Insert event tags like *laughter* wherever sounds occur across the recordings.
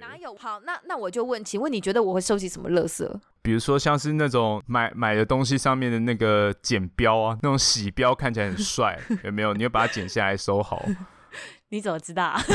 哪有？好，那那我就问，请问你觉得我会收集什么垃圾？比如说像是那种买买的东西上面的那个剪标啊，那种洗标看起来很帅，*laughs* 有没有？你要把它剪下来收好。*laughs* 你怎么知道？*laughs*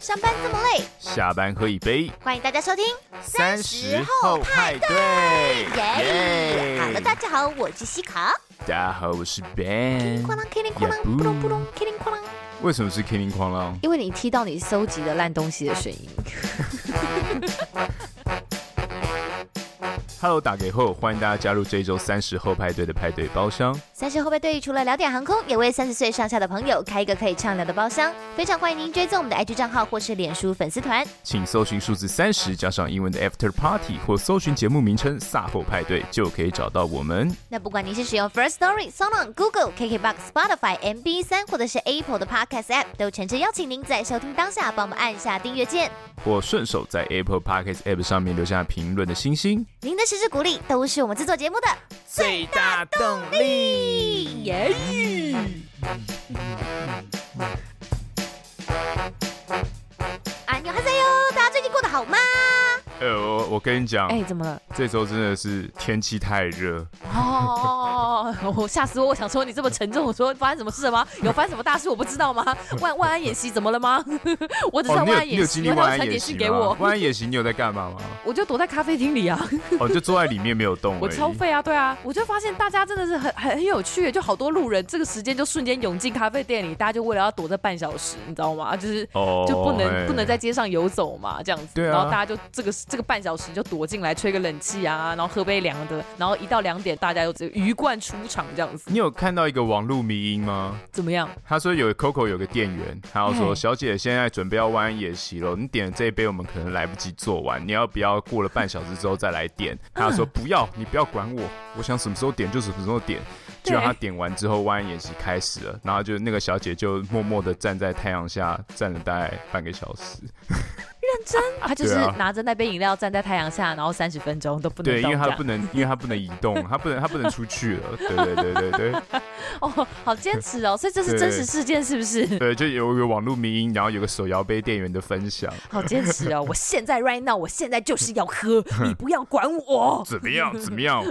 上班这么累，下班喝一杯。欢迎大家收听三十后派对。耶！好了，大家好，我是西卡。大家好，我是 Ben。哐啷，哐啷，哐啷，扑隆扑隆，哐啷哐啷。为什么是哐啷哐啷？因为你踢到你收集的烂东西的声音。*laughs* Hello，打给后，欢迎大家加入这一周三十后派对的派对包厢。三十后派对除了聊点航空，也为三十岁上下的朋友开一个可以畅聊的包厢。非常欢迎您追踪我们的 IG 账号或是脸书粉丝团，请搜寻数字三十加上英文的 After Party，或搜寻节目名称“萨后派对”，就可以找到我们。那不管你是使用 First Story、SoundOn、Google、KKBox、Spotify、MB 三，或者是 Apple 的 Podcast App，都诚挚邀请您在收听当下帮我们按下订阅键，或顺手在 Apple Podcast App 上面留下评论的星星。您的支持鼓励都是我们制作节目的最大动力。耶！安妞哈塞哟，大家最近过得好吗？呃，我我跟你讲，哎，怎么了？这周真的是天气太热哦，*laughs* 我吓死我！我想说你这么沉重，我说发生什么事了吗？有发生什么大事我不知道吗？*laughs* 万万安演习怎么了吗？*laughs* 我只知道万安演习，你有传简讯给我。万安演习你有在干嘛吗？我就躲在咖啡厅里啊。哦，就坐在里面没有动。我超废啊，对啊，我就发现大家真的是很很很有趣，就好多路人这个时间就瞬间涌进咖啡店里，大家就为了要躲这半小时，你知道吗？就是哦，就不能不能在街上游走嘛，这样子。对啊。然后大家就这个。这个半小时就躲进来吹个冷气啊，然后喝杯凉的，然后一到两点大家又这个鱼贯出场这样子。你有看到一个网络迷因吗？怎么样？他说有 Coco 有个店员，他要说小姐现在准备要万安演习了，你点了这一杯我们可能来不及做完，你要不要过了半小时之后再来点？他要说不要，你不要管我，我想什么时候点就什么时候点。就让他点完之后，万安演习开始了，然后就那个小姐就默默的站在太阳下站了大概半个小时。认真，他就是拿着那杯饮料站在太阳下，然后三十分钟都不能动。对，因为他不能，因为他不能移动，他不能，他不能出去了。对对对对对。*laughs* 哦，好坚持哦，所以这是真实事件是不是？*laughs* 对，就有一个网络迷音，然后有个手摇杯店员的分享。好坚持哦，我现在 right now，我现在就是要喝，你不要管我。*laughs* 怎么样？怎么样？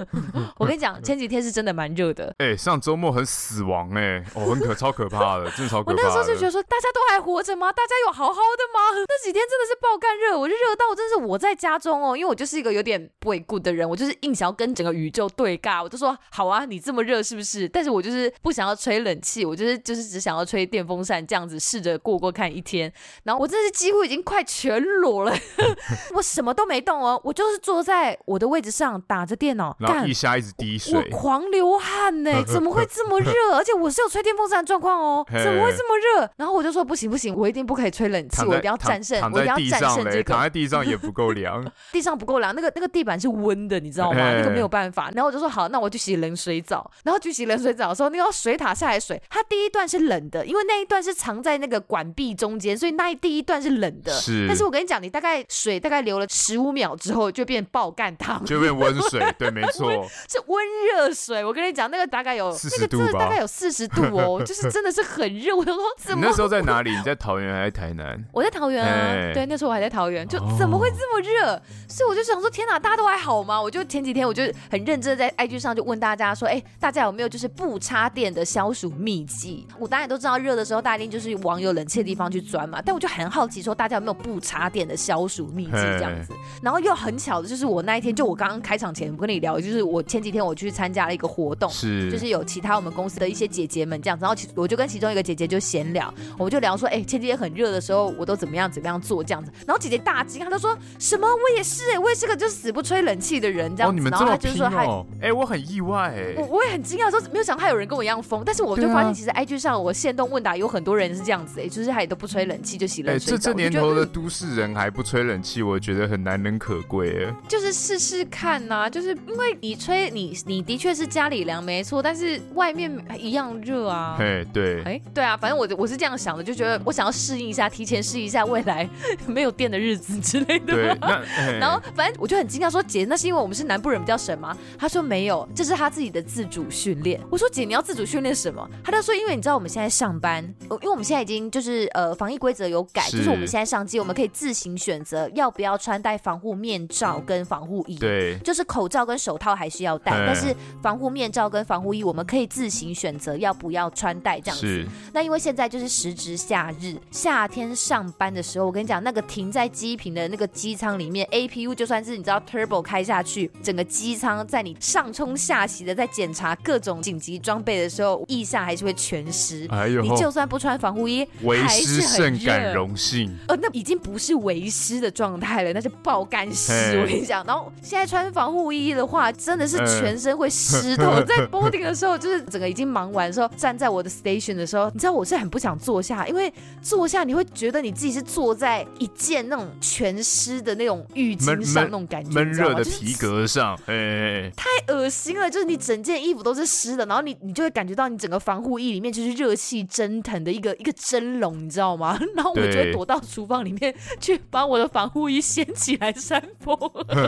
我跟你讲，前几天是真的蛮热的。哎，上周末很死亡哎，哦，很可超可怕的，真的超可怕。我那时候就觉得说，大家都还活着吗？大家有好好的吗？那几天真的是爆干热，我就热。热到真是我在家中哦，因为我就是一个有点不会顾的人，我就是硬想要跟整个宇宙对尬。我就说好啊，你这么热是不是？但是我就是不想要吹冷气，我就是就是只想要吹电风扇，这样子试着过过看一天。然后我真的是几乎已经快全裸了，*laughs* 我什么都没动哦，我就是坐在我的位置上打着电脑，然后一下一直滴水，我狂流汗呢，*laughs* 怎么会这么热？*laughs* 而且我是有吹电风扇的状况哦，怎么会这么热？然后我就说不行不行，我一定不可以吹冷气，我一定要战胜，我一定要战胜这个。地上也不够凉，*laughs* 地上不够凉，那个那个地板是温的，你知道吗？那个没有办法。然后我就说好，那我去洗冷水澡。然后去洗冷水澡的时候，那个水塔下来水，它第一段是冷的，因为那一段是藏在那个管壁中间，所以那第一段是冷的。是。但是我跟你讲，你大概水大概流了十五秒之后，就变爆干汤，就变温水。对，没错，是温热水。我跟你讲，那个大概有四十度吧，那个大概有四十度哦，*laughs* 就是真的是很热。我说怎么？你那时候在哪里？你在桃园还是台南？我在桃园啊。对，那时候我还在桃园，就怎么会这么热？热，所以我就想说，天哪，大家都还好吗？我就前几天我就很认真的在 IG 上就问大家说，哎，大家有没有就是不插电的消暑秘籍？我当然都知道，热的时候大家一定就是往有冷气的地方去钻嘛。但我就很好奇，说大家有没有不插电的消暑秘籍这样子？然后又很巧的就是我那一天，就我刚刚开场前我跟你聊，就是我前几天我去参加了一个活动，是就是有其他我们公司的一些姐姐们这样子，然后其我就跟其中一个姐姐就闲聊，我们就聊说，哎，前几天很热的时候，我都怎么样怎么样做这样子。然后姐姐大惊，她就说。什么？我也是哎，我也是个就死不吹冷气的人，这样子。哦，你们这么拼哦！哎，我很意外哎。我我也很惊讶，说没有想到还有人跟我一样疯。但是我就发现，其实 IG 上我限动问答有很多人是这样子哎，就是他也都不吹冷气就洗冷水澡。这这年头的都市人还不吹冷气，我觉得很难能可贵哎。就是试试看呐，就是因为你吹你你的确是家里凉没错，但是外面一样热啊。哎，对，哎，对啊，反正我我是这样想的，就觉得我想要适应一下，提前试一下未来 *laughs* 没有电的日子之类的。对，那 *laughs* 然后反正我就很惊讶说，姐，那是因为我们是南部人比较省吗？他说没有，这是他自己的自主训练。我说姐，你要自主训练什么？他就说，因为你知道我们现在上班，因为我们现在已经就是呃防疫规则有改，是就是我们现在上机，我们可以自行选择要不要穿戴防护面罩跟防护衣。对，就是口罩跟手套还是要戴，但是防护面罩跟防护衣我们可以自行选择要不要穿戴这样子。那因为现在就是时值夏日，夏天上班的时候，我跟你讲，那个停在机坪的那个机舱里面，APU 就算是你知道 Turbo 开下去，整个机舱在你上冲下洗的在检查各种紧急装备的时候，腋下还是会全湿。哎呦，你就算不穿防护衣，为湿甚感荣幸。呃，那已经不是为湿的状态了，那是爆干湿。我跟你讲，然后现在穿防护衣的话，真的是全身会湿透。*laughs* 在 boarding 的时候，就是整个已经忙完的时候，站在我的 station 的时候，你知道我是很不想坐下，因为坐下你会觉得你自己是坐在一件那种全湿的那种浴巾上那种感觉，闷热的皮革上，*laughs* 哎、就是，太恶心了。就是你整件衣服都是湿的，然后你你就会感觉到你整个防护衣里面就是热气蒸腾的一个一个蒸笼，你知道吗？*laughs* 然后我就会躲到厨房里面去把我的防护衣掀起来扇风，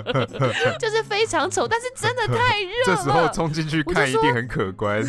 *laughs* 就是非常丑，但是真的太热了。这时候冲进去看一定很可观。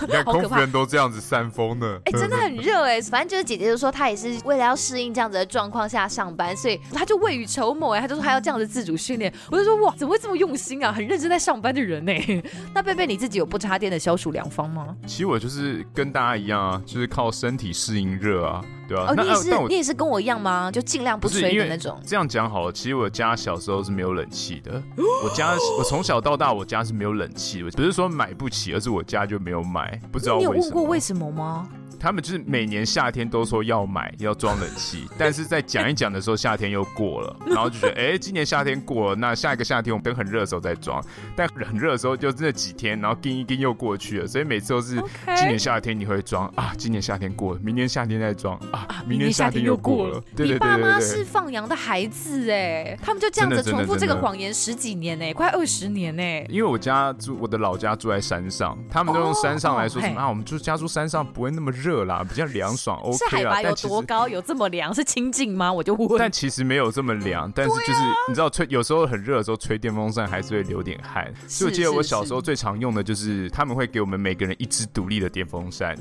你看空服员都这样子扇风呢，哎、欸，真的很热哎。反正就是姐姐就说她也是为了要适应这样子的状况下上班，所以他就未雨绸缪哎，他就说他要这样子自主训练。我就说哇，怎么会这么用心啊？很认真在上班的人呢。*laughs* 那贝贝你自己有不插电的消暑良方吗？其实我就是跟大家一样啊，就是靠身体适应热啊，对啊。哦，你也是，你也是跟我一样吗？就尽量不吹的那种。这样讲好了，其实我家小时候是没有冷气的。我家 *gasps* 我从小到大我家是没有冷气的，不是说买不起，而是我家就没有买。不知道为什么？你有问过为什么吗？他们就是每年夏天都说要买要装冷气，*laughs* 但是在讲一讲的时候，夏天又过了，然后就觉得哎、欸，今年夏天过了，那下一个夏天我们等很热的时候再装。但很热的时候就那几天，然后叮一叮又过去了，所以每次都是今年夏天你会装啊，今年夏天过了，明年夏天再装啊，明年夏天又过了。对对对对对，你爸妈是放羊的孩子哎，他们就这样子重复这个谎言十几年哎，快二十年哎。因为我家住我的老家住在山上，他们都用山上来说什么、oh, okay. 啊，我们住家住山上不会那么热啦，比较凉。爽 OK 是海拔有多高？有这么凉？是清静吗？我就问。但其实没有这么凉，但是就是、啊、你知道吹，有时候很热的时候吹电风扇还是会流点汗。所以我记得我小时候最常用的就是他们会给我们每个人一支独立的电风扇。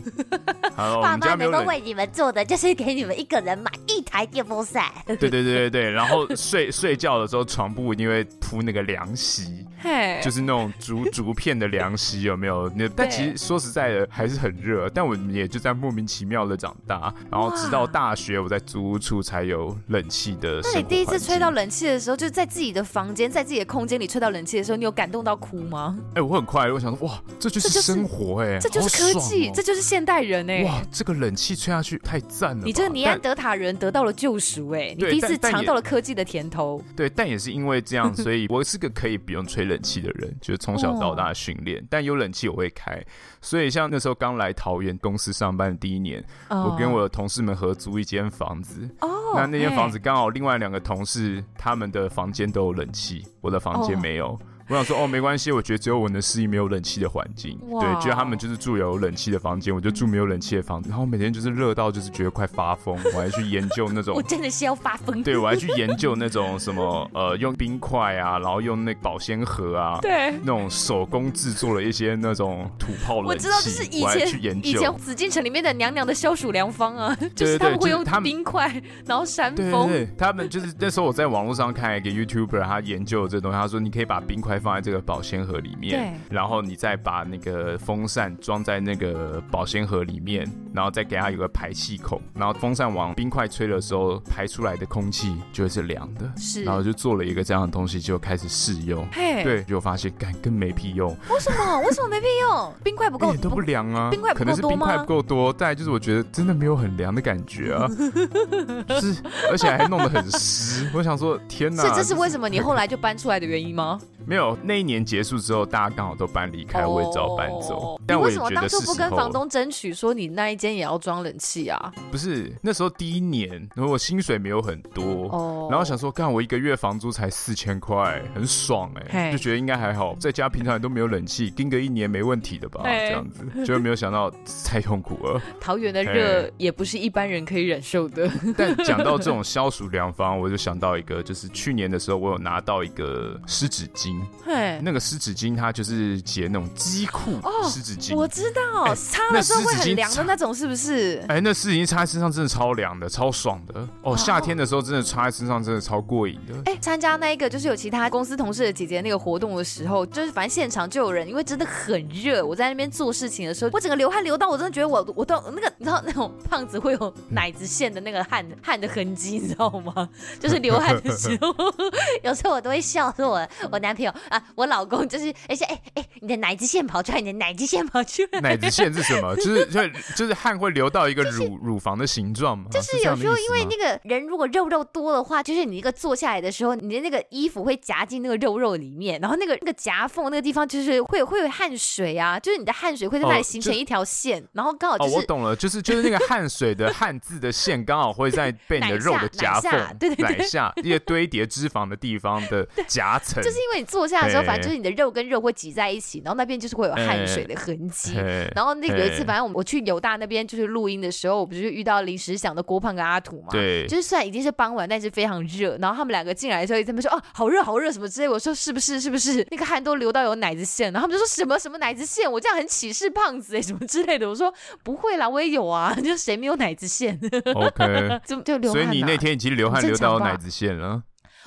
好，爸妈们都为你们做的就是给你们一个人买一台电风扇。对对对对对，然后睡 *laughs* 睡觉的时候床铺一定会铺那个凉席，就是那种竹竹片的凉席，有没有？那但其实说实在的还是很热，但我们也就在莫名其妙的。长大，然后直到大学，我在租屋处才有冷气的。那你第一次吹到冷气的时候，就是在自己的房间，在自己的空间里吹到冷气的时候，你有感动到哭吗？哎、欸，我很快乐，我想说，哇，这就是生活哎、欸，这就是科技，哦、这就是现代人哎、欸，哇，这个冷气吹下去太赞了。你这个尼安德塔人得到了救赎哎，你第一次尝到了科技的甜头。对，但也是因为这样，所以我是个可以不用吹冷气的人，就是从小到大训练。*laughs* 哦、但有冷气我会开，所以像那时候刚来桃园公司上班的第一年，哦、我跟我的同事。们合租一间房子，oh, 那那间房子刚好另外两个同事他们的房间都有冷气，我的房间没有。Oh. 我想说哦，没关系，我觉得只有我能适应没有冷气的环境。对，觉得他们就是住有冷气的房间，我就住没有冷气的房子。然后每天就是热到就是觉得快发疯，我还去研究那种，*laughs* 我真的是要发疯。对，我还去研究那种什么呃，用冰块啊，然后用那保鲜盒啊，对，那种手工制作了一些那种土炮冷气。我知道，就是以前去研究以前紫禁城里面的娘娘的消暑良方啊，*laughs* 就是他们会用冰块，然后扇风。对，对，对，他们就是那时候我在网络上看一个 YouTuber，他研究了这东西，他说你可以把冰块放在这个保鲜。盒里面，然后你再把那个风扇装在那个保鲜盒里面，然后再给它有个排气孔，然后风扇往冰块吹的时候，排出来的空气就会是凉的。是，然后就做了一个这样的东西，就开始试用。嘿，对，就发现干更没屁用。为什么？为什么没屁用？冰块不够，*laughs* 都不凉啊。冰块可能是冰块不够多，再就是我觉得真的没有很凉的感觉啊，*laughs* 就是而且还弄得很湿。我想说，天哪！是这是为什么你后来就搬出来的原因吗？没有，那一年结束之后，大家刚好都搬离开，我也只好搬走。但我也觉得是，你为什么当初不跟房东争取说你那一间也要装冷气啊？不是，那时候第一年，然后我薪水没有很多，哦，然后想说，干我一个月房租才四千块，很爽哎，就觉得应该还好，在家平常也都没有冷气，盯个一年没问题的吧？这样子，结果没有想到太痛苦了。桃园的热也不是一般人可以忍受的。*laughs* 但讲到这种消暑良方，我就想到一个，就是去年的时候，我有拿到一个湿纸巾，嘿，那个湿纸巾它就是解那种机库湿纸巾，我知道，擦了之后会很凉的那种，是不是？哎，那湿纸巾擦在身上真的超凉的，超爽的哦。夏天的时候真的擦在身上真的超过瘾的。哎，参加那一个就是有其他公司同事的姐姐那个活动的时候，就是反正现场就有人，因为真的很热，我在那边做事情的时候，我整个流汗流到我真的觉得我我都那个你知道那种胖子会有奶子线的那个汗 *laughs* 汗的痕迹，你知道吗？就是流汗的时候，*laughs* 有时候我都会笑说我我男朋友啊，我老公就是而且哎哎，你的奶子线跑出来，你的奶子线跑出来。奶子线是什么？*laughs* 就是就就是汗会流到一个乳、就是、乳房的形状嘛？就是有时候因为那个人如果肉肉多的话，就是你一个坐下来的时候，你的那个衣服会夹进那个肉肉里面，然后那个那个夹缝那个地方就是会会有汗水啊，就是你的汗水会在那里形成一条线，哦、然后刚好就是、哦、我懂了，就是就是那个汗水的 *laughs* 汗渍的线刚好会在被你的肉的夹缝 *laughs* 对对对下一些堆叠脂肪的地方的夹层，就是因为你坐下的时候，反正就是你的肉跟肉会挤在一起，然后那边就是会有汗水的痕迹。然后那有一次，反正我我去友大那边就是录音的时候，我不是遇到临时想的郭胖跟阿土嘛？对，就是虽然已经是傍晚，但是非常热。然后他们两个进来的时候，他们说：“哦，好热，好热，什么之类。”我说：“是不是？是不是？那个汗都流到有奶子线？”然后他们就说什么什么奶子线？我这样很歧视胖子哎，什么之类的。我说：“不会啦，我也有啊，*laughs* 就谁没有奶子线？”OK，就 *laughs* 就流汗。所以你那天已经流汗流到奶子线了。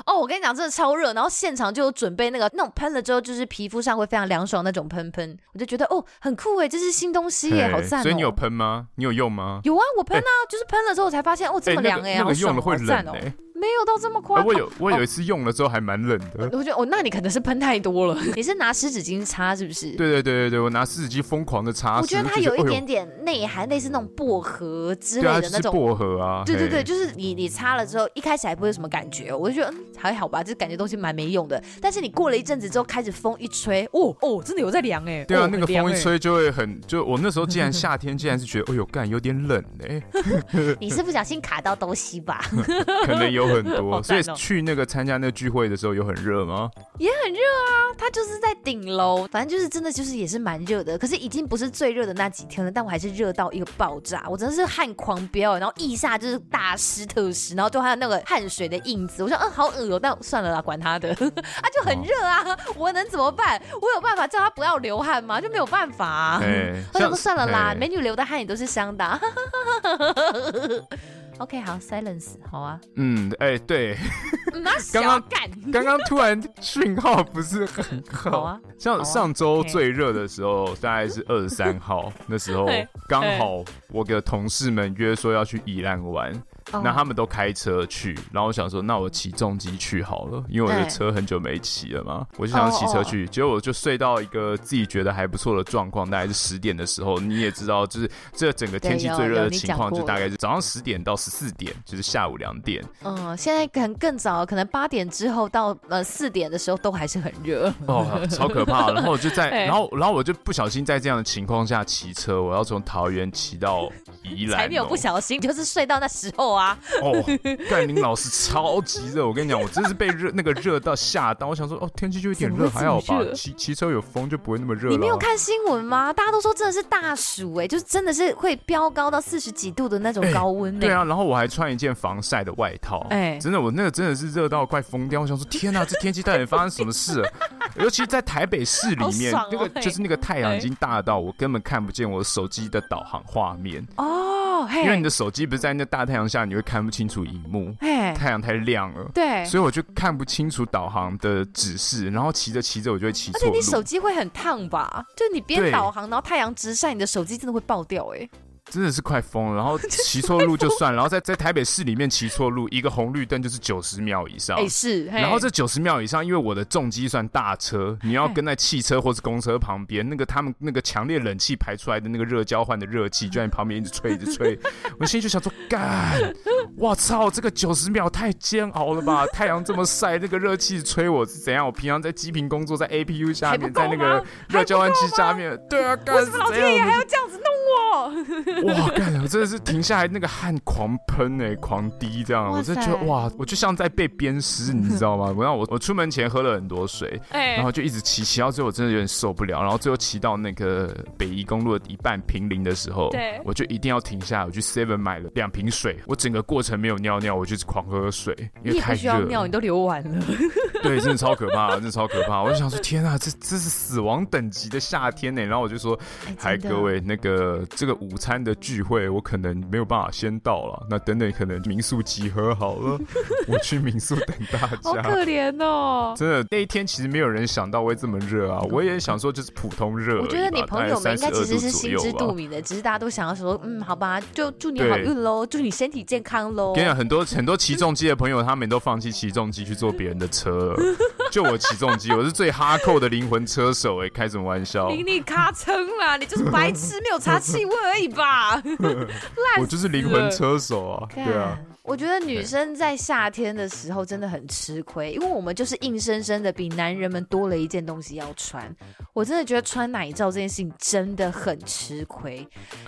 哦，我跟你讲，真的超热，然后现场就有准备那个那种喷了之后，就是皮肤上会非常凉爽那种喷喷，我就觉得哦，很酷哎，这是新东西耶，好赞哦。所以你有喷吗？你有用吗？有啊，我喷啊，就是喷了之后我才发现哦，这么凉哎，那个用了会冷哎。没有到这么夸张。我有我有一次用了之后还蛮冷的。我觉得哦，那你可能是喷太多了。*laughs* 你是拿湿纸巾擦是不是？对对对对对，我拿湿纸巾疯狂的擦。我觉得它有一点点内涵，类似那种薄荷之类的那种。薄荷啊。对对对，就是你你擦了之后，一开始还不会有什么感觉，我就觉得嗯还好吧，这感觉东西蛮没用的。但是你过了一阵子之后，开始风一吹，哦哦，真的有在凉哎。对啊，那个风一吹就会很，就我那时候既然夏天，竟然是觉得，哎呦干有点冷哎。*laughs* *laughs* 你是不小心卡到东西吧？可能有很多，*laughs* 所以。去那个参加那个聚会的时候有很热吗？也很热啊，它就是在顶楼，反正就是真的就是也是蛮热的。可是已经不是最热的那几天了，但我还是热到一个爆炸，我真的是汗狂飙，然后腋下就是大湿特湿，然后就还有那个汗水的印子。我说嗯，好恶哦，但算了啦，管他的，*laughs* 啊就很热啊，我能怎么办？我有办法叫他不要流汗吗？就没有办法啊。*laughs* 我想说算了啦，美女流的汗也都是香的。OK，好，Silence，好啊。嗯，哎、欸，对。刚刚刚刚突然讯号不是很好。好啊。像上周最热的时候，啊、大概是 *laughs* 二十三号，那时候刚好我的同事们约说要去宜兰玩。那他们都开车去，然后我想说，那我骑重机去好了，因为我的车很久没骑了嘛，我就想骑车去。结果我就睡到一个自己觉得还不错的状况，大概是十点的时候。你也知道，就是这整个天气最热的情况，就大概是早上十点到十四点，就是下午两点。嗯，现在可能更早，可能八点之后到呃四点的时候都还是很热。哦，超可怕！然后我就在，*laughs* 然后然后我就不小心在这样的情况下骑车，我要从桃园骑到宜兰。才没有不小心，就是睡到那时候啊。哦，盖林老师超级热，我跟你讲，我真是被热那个热到吓到。我想说，哦，天气就有点热，还好吧？骑骑车有风就不会那么热。你没有看新闻吗？大家都说真的是大暑哎，就是真的是会飙高到四十几度的那种高温、欸。对啊，然后我还穿一件防晒的外套。哎、欸，真的，我那个真的是热到快疯掉。我想说，天哪，这天气到底发生什么事了？*laughs* 尤其在台北市里面，哦、那个就是那个太阳已经大到我根本看不见我手机的导航画面。哦。因为你的手机不是在那大太阳下，你会看不清楚荧幕，太阳太亮了，对，所以我就看不清楚导航的指示，然后骑着骑着我就会骑错。而且你手机会很烫吧？就你边导航，然后太阳直晒，你的手机真的会爆掉哎、欸。真的是快疯了。然后 *laughs* 骑错路就算，然后在在台北市里面骑错路，一个红绿灯就是九十秒以上。哎、欸，是。然后这九十秒以上，因为我的重机算大车，你要跟在汽车或是公车旁边，那个他们那个强烈冷气排出来的那个热交换的热气，就在你旁边一直吹，一直吹。*laughs* 我心里就想说，干，我操，这个九十秒太煎熬了吧？太阳这么晒，那个热气吹我是怎样？我平常在机坪工作，在 APU 下面，在那个热交换器下面，对啊，干，老天爷还要这样子弄我？*laughs* 哇，干，我真的是停下来，那个汗狂喷哎、欸，狂滴这样，我就觉得哇，我就像在被鞭尸，你知道吗？然 *laughs* 后我我出门前喝了很多水，然后就一直骑骑到最后，我真的有点受不了，然后最后骑到那个北宜公路的一半平林的时候，对，我就一定要停下来，我去 Seven 买了两瓶水，我整个过程没有尿尿，我就是狂喝水，因为太热，尿你都流完了，*laughs* 对，真的超可怕，真的超可怕，我就想说天啊，这这是死亡等级的夏天呢，然后我就说，嗨各位，那个这个午餐的聚会我可能没有办法先到了，那等等可能民宿集合好了，*laughs* 我去民宿等大家，好可怜哦，真的那一天其实没有人想到会这么热啊，我也想说就是普通热，我觉得你朋友们应该其实是心知肚明的，只是大家都想要说，嗯，好吧，就祝你好运喽，祝你身体健康喽。跟你讲，很多很多起重机的朋友，他们都放弃起重机去坐别人的车了，就我起重机，我是最哈扣的灵魂车手哎，开什么玩笑？你咔称啦，你就是白痴，没有查气味而已吧？*laughs* 我就是灵魂车手啊，对啊。我觉得女生在夏天的时候真的很吃亏，因为我们就是硬生生的比男人们多了一件东西要穿。我真的觉得穿奶罩这件事情真的很吃亏。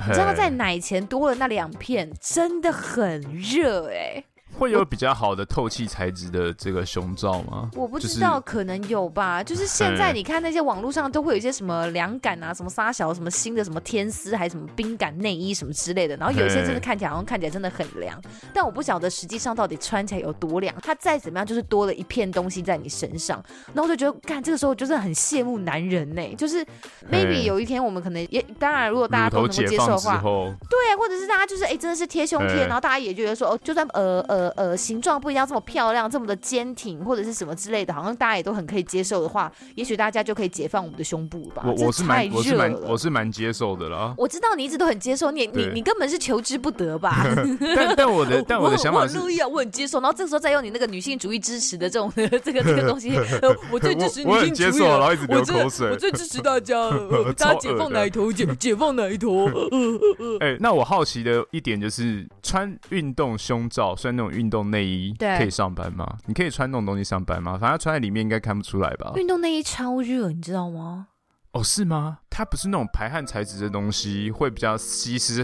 你知道在奶前多了那两片，真的很热哎。会有比较好的透气材质的这个胸罩吗？我不知道，就是、可能有吧。就是现在你看那些网络上都会有一些什么凉感啊，什么沙小，什么新的什么天丝，还是什么冰感内衣什么之类的。然后有一些真的看起来好像看起来真的很凉，但我不晓得实际上到底穿起来有多凉。它再怎么样，就是多了一片东西在你身上。然后我就觉得，看这个时候就是很羡慕男人呢、欸。就是 maybe 有一天我们可能也，当然如果大家都能够接受的话，对，或者是大家就是哎、欸、真的是贴胸贴，然后大家也觉得说哦，就算呃呃呃。呃，形状不一定要这么漂亮，这么的坚挺，或者是什么之类的，好像大家也都很可以接受的话，也许大家就可以解放我们的胸部吧。我我是蛮我是蛮我是蛮接受的啦。我知道你一直都很接受，你你你根本是求之不得吧？*laughs* 但但我的但我的想法是，我很乐意啊，我很接受。然后这个时候再用你那个女性主义支持的这种 *laughs* 这个这个东西，*laughs* 我最支持女性主义，然后一直流口水，我最支持大家，大家解放奶头，解解放奶头。哎，那我好奇的一点就是，穿运动胸罩，穿那种运动内衣。可以上班吗？你可以穿那种东西上班吗？反正穿在里面应该看不出来吧。运动内衣超热，你知道吗？哦，是吗？它不是那种排汗材质的东西，会比较吸湿、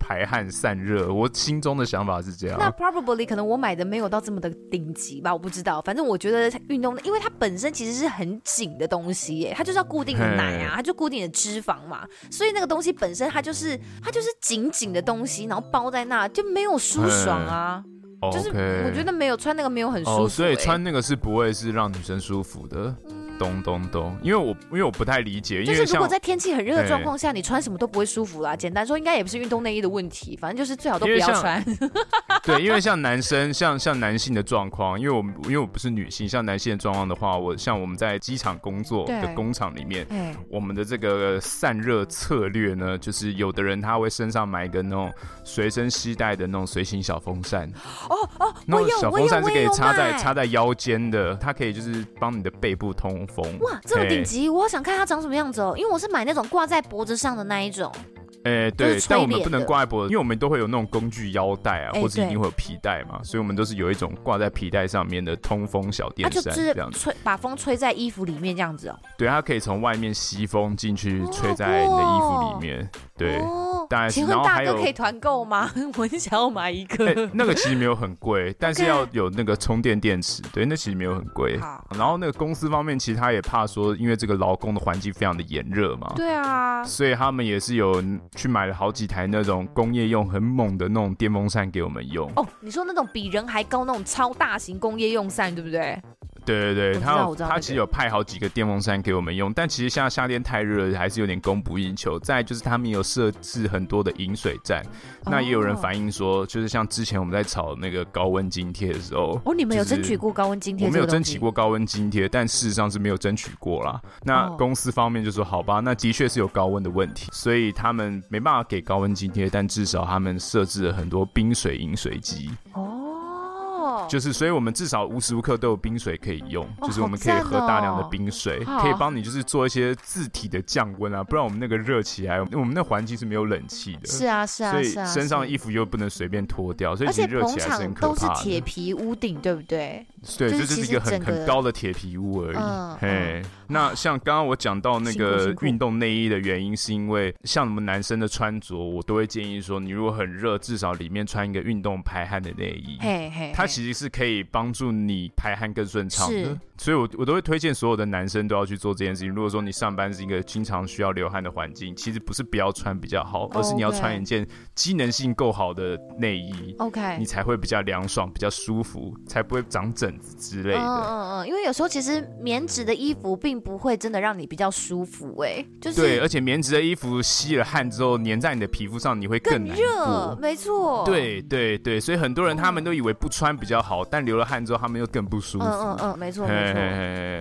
排汗、散热。我心中的想法是这样。那 probably 可能我买的没有到这么的顶级吧，我不知道。反正我觉得运动，因为它本身其实是很紧的东西耶，它就是要固定的奶啊，它就固定的脂肪嘛，所以那个东西本身它就是它就是紧紧的东西，然后包在那就没有舒爽啊。就是我觉得没有穿那个没有很舒服，欸，哦，所以穿那个是不会是让女生舒服的。咚咚咚，因为我因为我不太理解，就是如果在天气很热的状况下，你穿什么都不会舒服啦。简单说，应该也不是运动内衣的问题，反正就是最好都不要穿。*laughs* 对，因为像男生，像像男性的状况，因为我因为我不是女性，像男性的状况的话，我像我们在机场工作的工厂里面，我们的这个散热策略呢，就是有的人他会身上买一个那种随身携带的那种随行小风扇。哦哦，那种小风扇是可以插在插在腰间的，它可以就是帮你的背部通。哇，这么顶级！我好想看它长什么样子哦，因为我是买那种挂在脖子上的那一种。哎，对，但我们不能挂在脖子，因为我们都会有那种工具腰带啊，或者一定会有皮带嘛，所以我们都是有一种挂在皮带上面的通风小电扇，这样吹，把风吹在衣服里面这样子哦。对，它可以从外面吸风进去，吹在你的衣服里面。对，当然，请问大哥可以团购吗？*laughs* 我很想要买一个。那个其实没有很贵，*laughs* 但是要有那个充电电池。对，那其实没有很贵。好，然后那个公司方面，其实他也怕说，因为这个劳工的环境非常的炎热嘛。对啊。所以他们也是有。去买了好几台那种工业用很猛的那种电风扇给我们用。哦，你说那种比人还高那种超大型工业用扇，对不对？对对对，他有他其实有派好几个电风扇给我们用，但其实现在夏天太热了，还是有点供不应求。再就是他们有设置很多的饮水站，哦、那也有人反映说，就是像之前我们在炒那个高温津贴的时候，哦，你们有争取过高温津贴？我没有争取过高温津贴，但事实上是没有争取过啦。那公司方面就说好吧，那的确是有高温的问题，所以他们没办法给高温津贴，但至少他们设置了很多冰水饮水机。哦。就是，所以我们至少无时无刻都有冰水可以用，就是我们可以喝大量的冰水，可以帮你就是做一些自体的降温啊，不然我们那个热起来，我们那环境是没有冷气的。是啊，是啊，所以身上的衣服又不能随便脱掉，所以其实热起来是很可怕铁皮屋顶，对不对？对，这就是一个很很高的铁皮屋而已。嘿，那像刚刚我讲到那个运动内衣的原因，是因为像我们男生的穿着，我都会建议说，你如果很热，至少里面穿一个运动排汗的内衣。嘿嘿，它其实其实是可以帮助你排汗更顺畅的。所以我我都会推荐所有的男生都要去做这件事情。如果说你上班是一个经常需要流汗的环境，其实不是不要穿比较好，而是你要穿一件机能性够好的内衣。OK，你才会比较凉爽，比较舒服，才不会长疹子。之类的，嗯嗯嗯，因为有时候其实棉质的衣服并不会真的让你比较舒服，哎，就是对，而且棉质的衣服吸了汗之后粘在你的皮肤上，你会更热，没错，对对对，所以很多人他们都以为不穿比较好，但流了汗之后他们又更不舒服，嗯嗯嗯，没错没错，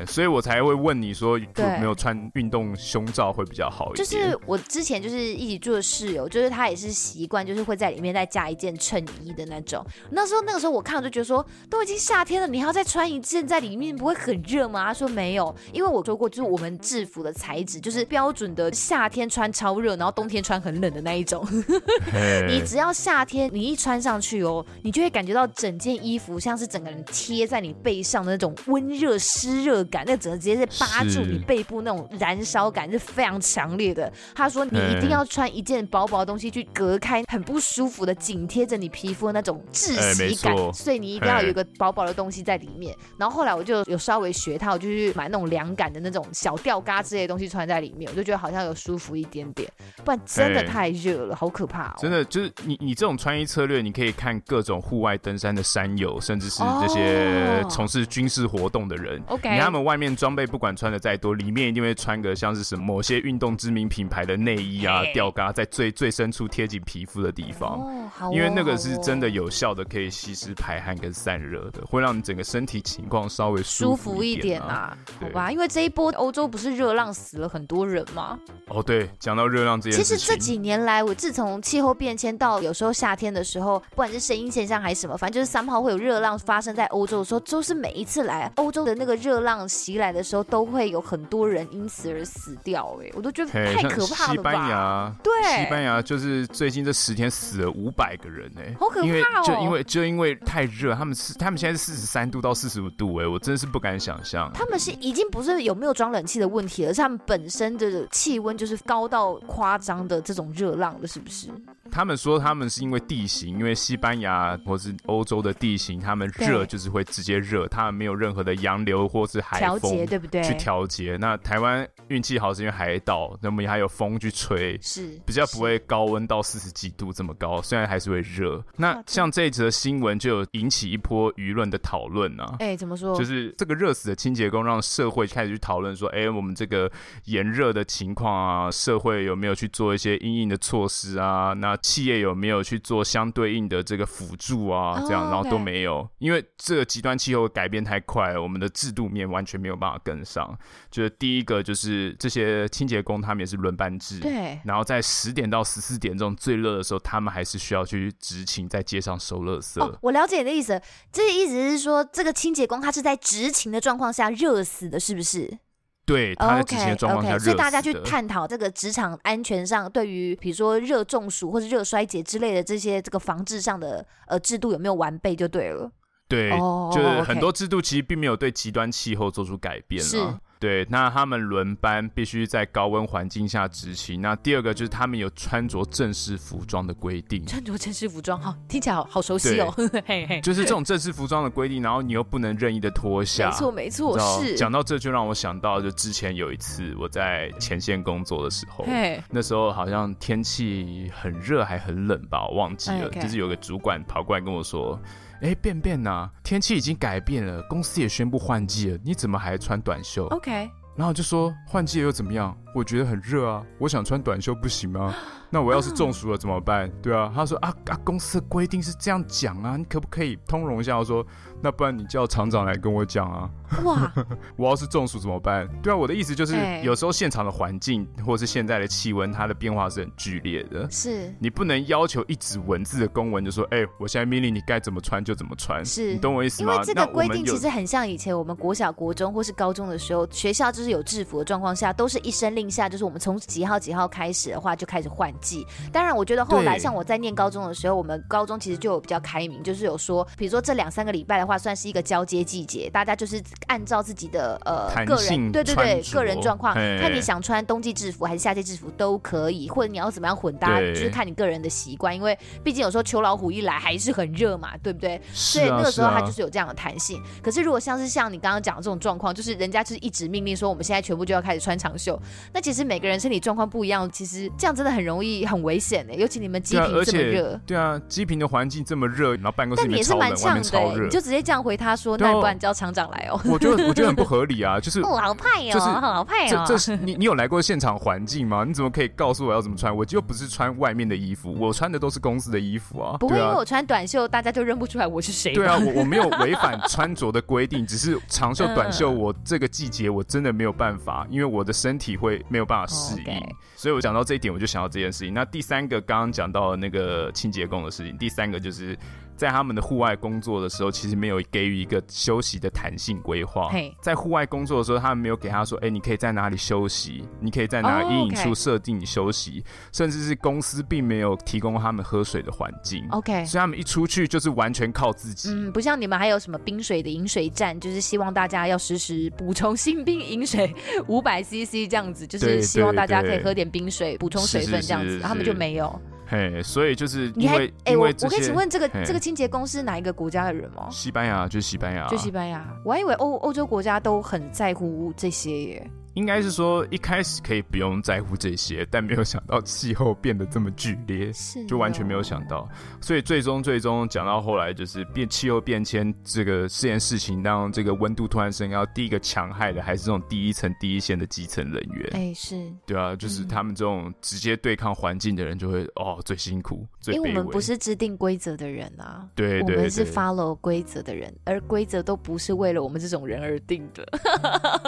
所以我才会问你说，有没有穿运动胸罩会比较好一点？就是我之前就是一起住的室友，就是他也是习惯，就是会在里面再加一件衬衣的那种。那时候那个时候我看了就觉得说，都已经夏天了，你还要再穿一件在里面不会很热吗？他说没有，因为我说过，就是我们制服的材质就是标准的夏天穿超热，然后冬天穿很冷的那一种。*laughs* 你只要夏天你一穿上去哦，你就会感觉到整件衣服像是整个人贴在你背上的那种温热湿热感，那整个直接是扒住你背部那种燃烧感是非常强烈的。他说你一定要穿一件薄薄的东西去隔开很不舒服的紧贴着你皮肤的那种窒息感，所以你一定要有一个薄薄的东西在里面。然后后来我就有稍微学他，我就去买那种凉感的那种小吊嘎之类的东西穿在里面，我就觉得好像有舒服一点点，不然真的太热了，好可怕哦。真的就是你你这种穿衣策略，你可以看各种户外登山的山友，甚至是这些从事军事活动的人。OK，你看他们外面装备不管穿的再多，里面一定会穿个像是什么某些运动知名品牌的内衣啊，吊嘎在最最深处贴紧皮肤的地方。哦，好。因为那个是真的有效的，可以吸湿排汗跟散热的，会让你整个身体情况稍微舒服一点啊，好吧？因为这一波欧洲不是热浪死了很多人吗？哦，对，讲到热浪这件事情，其实这几年来，我自从气候变迁到有时候夏天的时候，不管是声音现象还是什么，反正就是三号会有热浪发生在欧洲的时候，就是每一次来欧洲的那个热浪袭来的时候，都会有很多人因此而死掉。哎，我都觉得太可怕了吧？西班牙，对，西班牙就是最近这十天死了五百个人，哎，好可怕哦！因为就因为就因为太热，他们是他们现在是四十三度到四十五度，哎，我真的是不敢想象。他们是已经不是有没有装冷气的问题了，是他们本身的气温就是高到夸张的这种热浪了，是不是？他们说他们是因为地形，因为西班牙或是欧洲的地形，他们热就是会直接热，他们没有任何的洋流或是海风，对不对？去调节。那台湾运气好是因为海岛，那么还有风去吹，是比较不会高温到四十几度这么高，虽然还是会热。那像这一则新闻就有引起一波舆论的讨论啊。哎，怎么说？就是这个热死的清洁工，让社会开始去讨论说，哎，我们这个炎热的情况啊，社会有没有去做一些应应的措施啊？那企业有没有去做相对应的这个辅助啊？这样，然后都没有，因为这个极端气候改变太快了，我们的制度面完全没有办法跟上。就是第一个，就是这些清洁工他们也是轮班制，对。然后在十点到十四点这种最热的时候，他们还是需要去执勤在街上收垃圾。哦，我了解你的意思，这个意思是说，这个清洁工他是在执勤的状况下热死的，是不是？对，他在之前的状况下热死的。所以大家去探讨这个职场安全上，对于比如说热中暑或者热衰竭之类的这些这个防治上的呃制度有没有完备就对了。对，就是很多制度其实并没有对极端气候做出改变了。对，那他们轮班必须在高温环境下执勤。那第二个就是他们有穿着正式服装的规定。穿着正式服装，哈，听起来好好熟悉哦。*laughs* 嘿嘿，就是这种正式服装的规定，然后你又不能任意的脱下。没错，没错，是。讲到这就让我想到，就之前有一次我在前线工作的时候，那时候好像天气很热还很冷吧，我忘记了。就是有个主管跑过来跟我说。哎，便便呐，天气已经改变了，公司也宣布换季了，你怎么还穿短袖？OK，然后就说换季了又怎么样？我觉得很热啊，我想穿短袖不行吗？*gasps* 那我要是中暑了怎么办？对啊，他说啊啊，公司的规定是这样讲啊，你可不可以通融一下？我说那不然你叫厂长来跟我讲啊。哇，*laughs* 我要是中暑怎么办？对啊，我的意思就是有时候现场的环境或是现在的气温，它的变化是很剧烈的。是，你不能要求一纸文字的公文就说，哎，我现在命令你该怎么穿就怎么穿。是，你懂我意思吗？因为这个规定其实很像以前我们国小、国中或是高中的时候，学校就是有制服的状况下，都是一声令下，就是我们从几号几号开始的话就开始换季。当然我。觉得后来像我在念高中的时候，我们高中其实就有比较开明，就是有说，比如说这两三个礼拜的话，算是一个交接季节，大家就是按照自己的呃个人对对对个人状况，看你想穿冬季制服还是夏季制服都可以，或者你要怎么样混搭，就是看你个人的习惯。因为毕竟有时候秋老虎一来还是很热嘛，对不对？所以那个时候它就是有这样的弹性。可是如果像是像你刚刚讲的这种状况，就是人家就是一直命令说我们现在全部就要开始穿长袖，那其实每个人身体状况不一样，其实这样真的很容易很危险的。尤其你们机坪这么热，对啊，机坪的环境这么热，然后办公室里面超热，你就直接这样回他说，那不然你叫厂长来哦。我觉得我觉得很不合理啊，就是 *laughs* 哦好派哦，就是好派哦。这是你你有来过现场环境吗？你怎么可以告诉我要怎么穿？我就不是穿外面的衣服，我穿的都是公司的衣服啊。不会因为我穿短袖，大家就认不出来我是谁。对啊，我 *laughs* 我没有违反穿着的规定，只是长袖短袖，我这个季节我真的没有办法，因为我的身体会没有办法适应。所以我讲到这一点，我就想到这件事情。那第三个刚刚讲到的那个清洁工的事情，第三个就是。在他们的户外工作的时候，其实没有给予一个休息的弹性规划。在户外工作的时候，他们没有给他说：“哎、欸，你可以在哪里休息？你可以在哪阴影处设定你休息？” oh. 甚至是公司并没有提供他们喝水的环境。OK，所以他们一出去就是完全靠自己。嗯，不像你们还有什么冰水的饮水站，就是希望大家要时时补充新冰饮水五百 CC 这样子，就是希望大家可以喝点冰水补充水分这样子。他们就没有。嘿，所以就是因为哎，我我可以请问这个这个清洁工是哪一个国家的人吗？西班牙，就是西班牙，就西班牙。我还以为欧欧洲国家都很在乎这些耶。应该是说一开始可以不用在乎这些，但没有想到气候变得这么剧烈，是就完全没有想到。所以最终最终讲到后来，就是变气候变迁这个这件事情，当这个温度突然升高，第一个强害的还是这种第一层第一线的基层人员。哎，是对啊，就是他们这种直接对抗环境的人，就会哦最辛苦，最因为我们不是制定规则的人啊，对，对，我们是 follow 规则的人，而规则都不是为了我们这种人而定的。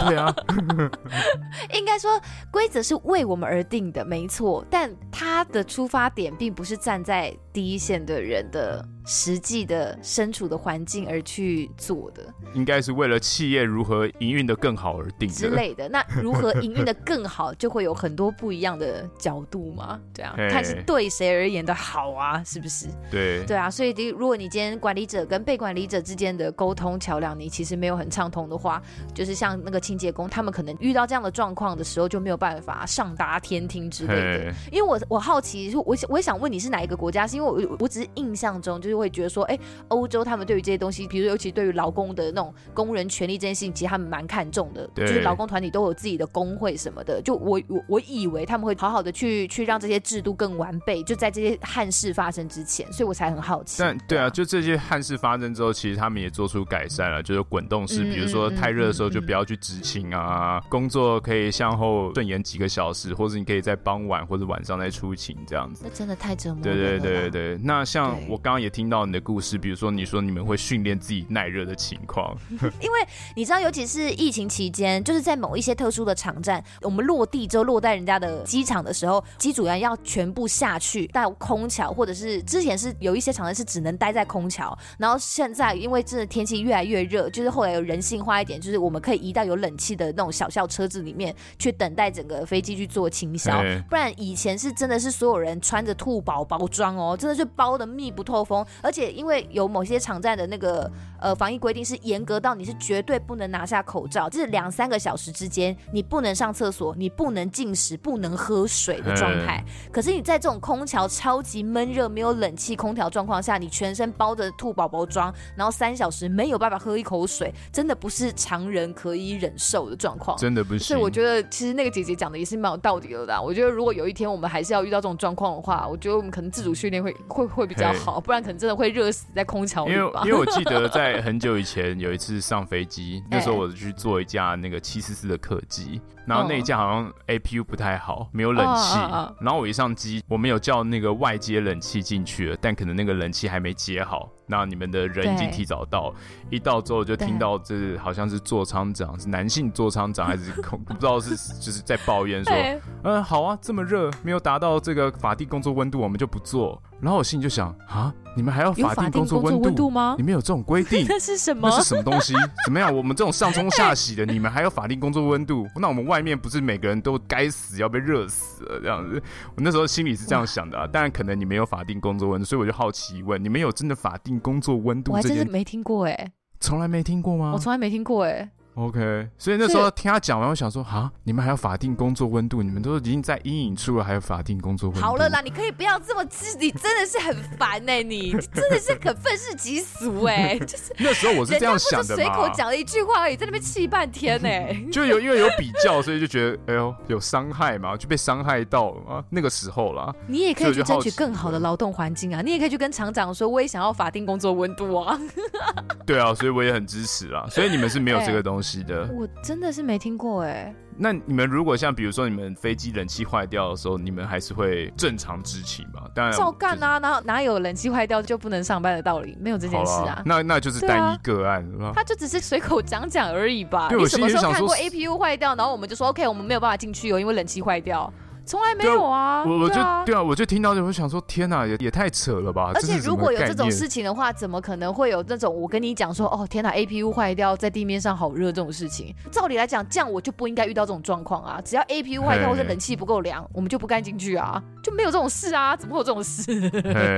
对啊。*laughs* *laughs* *laughs* 应该说，规则是为我们而定的，没错，但他的出发点并不是站在第一线的人的。实际的身处的环境而去做的，应该是为了企业如何营运的更好而定之类的。那如何营运的更好，就会有很多不一样的角度嘛？对啊，看是对谁而言的好啊，是不是？对对啊，所以如果你今天管理者跟被管理者之间的沟通桥梁，你其实没有很畅通的话，就是像那个清洁工，他们可能遇到这样的状况的时候，就没有办法上达天听之类的。因为我我好奇，我我也想问你是哪一个国家？是因为我我只是印象中就是。就会觉得说，哎，欧洲他们对于这些东西，比如尤其对于劳工的那种工人权利这件事情，其实他们蛮看重的。就是劳工团体都有自己的工会什么的。就我我我以为他们会好好的去去让这些制度更完备，就在这些憾事发生之前，所以我才很好奇。但对啊，就这些憾事发生之后，其实他们也做出改善了，就是滚动式，比如说太热的时候就不要去执勤啊，工作可以向后顺延几个小时，或者你可以在傍晚或者晚上再出勤这样子。那真的太折磨了。对对对对对。那像我刚刚也听。听到你的故事，比如说你说你们会训练自己耐热的情况，*laughs* 因为你知道，尤其是疫情期间，就是在某一些特殊的场站，我们落地之后落在人家的机场的时候，机组员要全部下去到空桥，或者是之前是有一些场站是只能待在空桥，然后现在因为真的天气越来越热，就是后来有人性化一点，就是我们可以移到有冷气的那种小校车子里面去等待整个飞机去做清消，*laughs* 不然以前是真的是所有人穿着兔宝宝装哦，真的是包的密不透风。而且因为有某些场站的那个呃防疫规定是严格到你是绝对不能拿下口罩，就是两三个小时之间你不能上厕所，你不能进食，不能喝水的状态。可是你在这种空调超级闷热、没有冷气空调状况下，你全身包着兔宝宝装，然后三小时没有办法喝一口水，真的不是常人可以忍受的状况。真的不不行。所以我觉得其实那个姐姐讲的也是蛮有道理的啦。我觉得如果有一天我们还是要遇到这种状况的话，我觉得我们可能自主训练会会会比较好，不然可能真的会热死在空调里。因为因为我记得在很久以前有一次上飞机，*laughs* 那时候我去坐一架那个七四四的客机。然后那一架好像 APU 不太好，没有冷气。Oh, uh, uh, uh. 然后我一上机，我们有叫那个外接冷气进去了，但可能那个冷气还没接好。那你们的人已经提早到，一到之后就听到这好像是座舱长，是男性座舱长 *laughs* 还是空不知道是就是在抱怨说，嗯，好啊，这么热，没有达到这个法定工作温度，我们就不做。然后我心里就想啊，你们还要法定工作温度，度吗？你们有这种规定？*laughs* 那是什么？那是什么东西？怎么样？我们这种上冲下洗的，你们还有法定工作温度？那我们外面不是每个人都该死要被热死了这样子？我那时候心里是这样想的啊。当然，可能你没有法定工作温度，所以我就好奇问：你们有真的法定工作温度？我还真是没听过哎，从来没听过吗？我从来没听过哎。OK，所以那时候听他讲完，我想说啊，你们还有法定工作温度？你们都已经在阴影处了，还有法定工作温度？好了啦，你可以不要这么自，你真的是很烦哎、欸，你真的是很愤世嫉俗哎、欸，*laughs* 就是那时候我是这样想的嘛，随口讲了一句话而已，在那边气半天呢、欸，就有因为有比较，所以就觉得哎呦有伤害嘛，就被伤害到了嘛，那个时候啦，你也可以去争取更好的劳动环境啊，你也可以去跟厂长说，我也想要法定工作温度啊，对啊，所以我也很支持啊，所以你们是没有这个东西的，我。真的是没听过哎。那你们如果像比如说你们飞机冷气坏掉的时候，你们还是会正常执勤吗？当然照干啊，哪哪有冷气坏掉就不能上班的道理？没有这件事啊。那那就是单一个案，啊、他就只是随口讲讲而已吧。你什么时候看过 APU 坏掉，然后我们就说 OK，我们没有办法进去哦，因为冷气坏掉。从来没有啊！我我就对啊，我就听到就会想说，天哪，也也太扯了吧！而且如果有这种事情的话，怎么可能会有那种我跟你讲说，哦，天哪，APU 坏掉，在地面上好热这种事情？照理来讲，这样我就不应该遇到这种状况啊！只要 APU 坏掉或者冷气不够凉，我们就不该进去啊，就没有这种事啊！怎么会有这种事？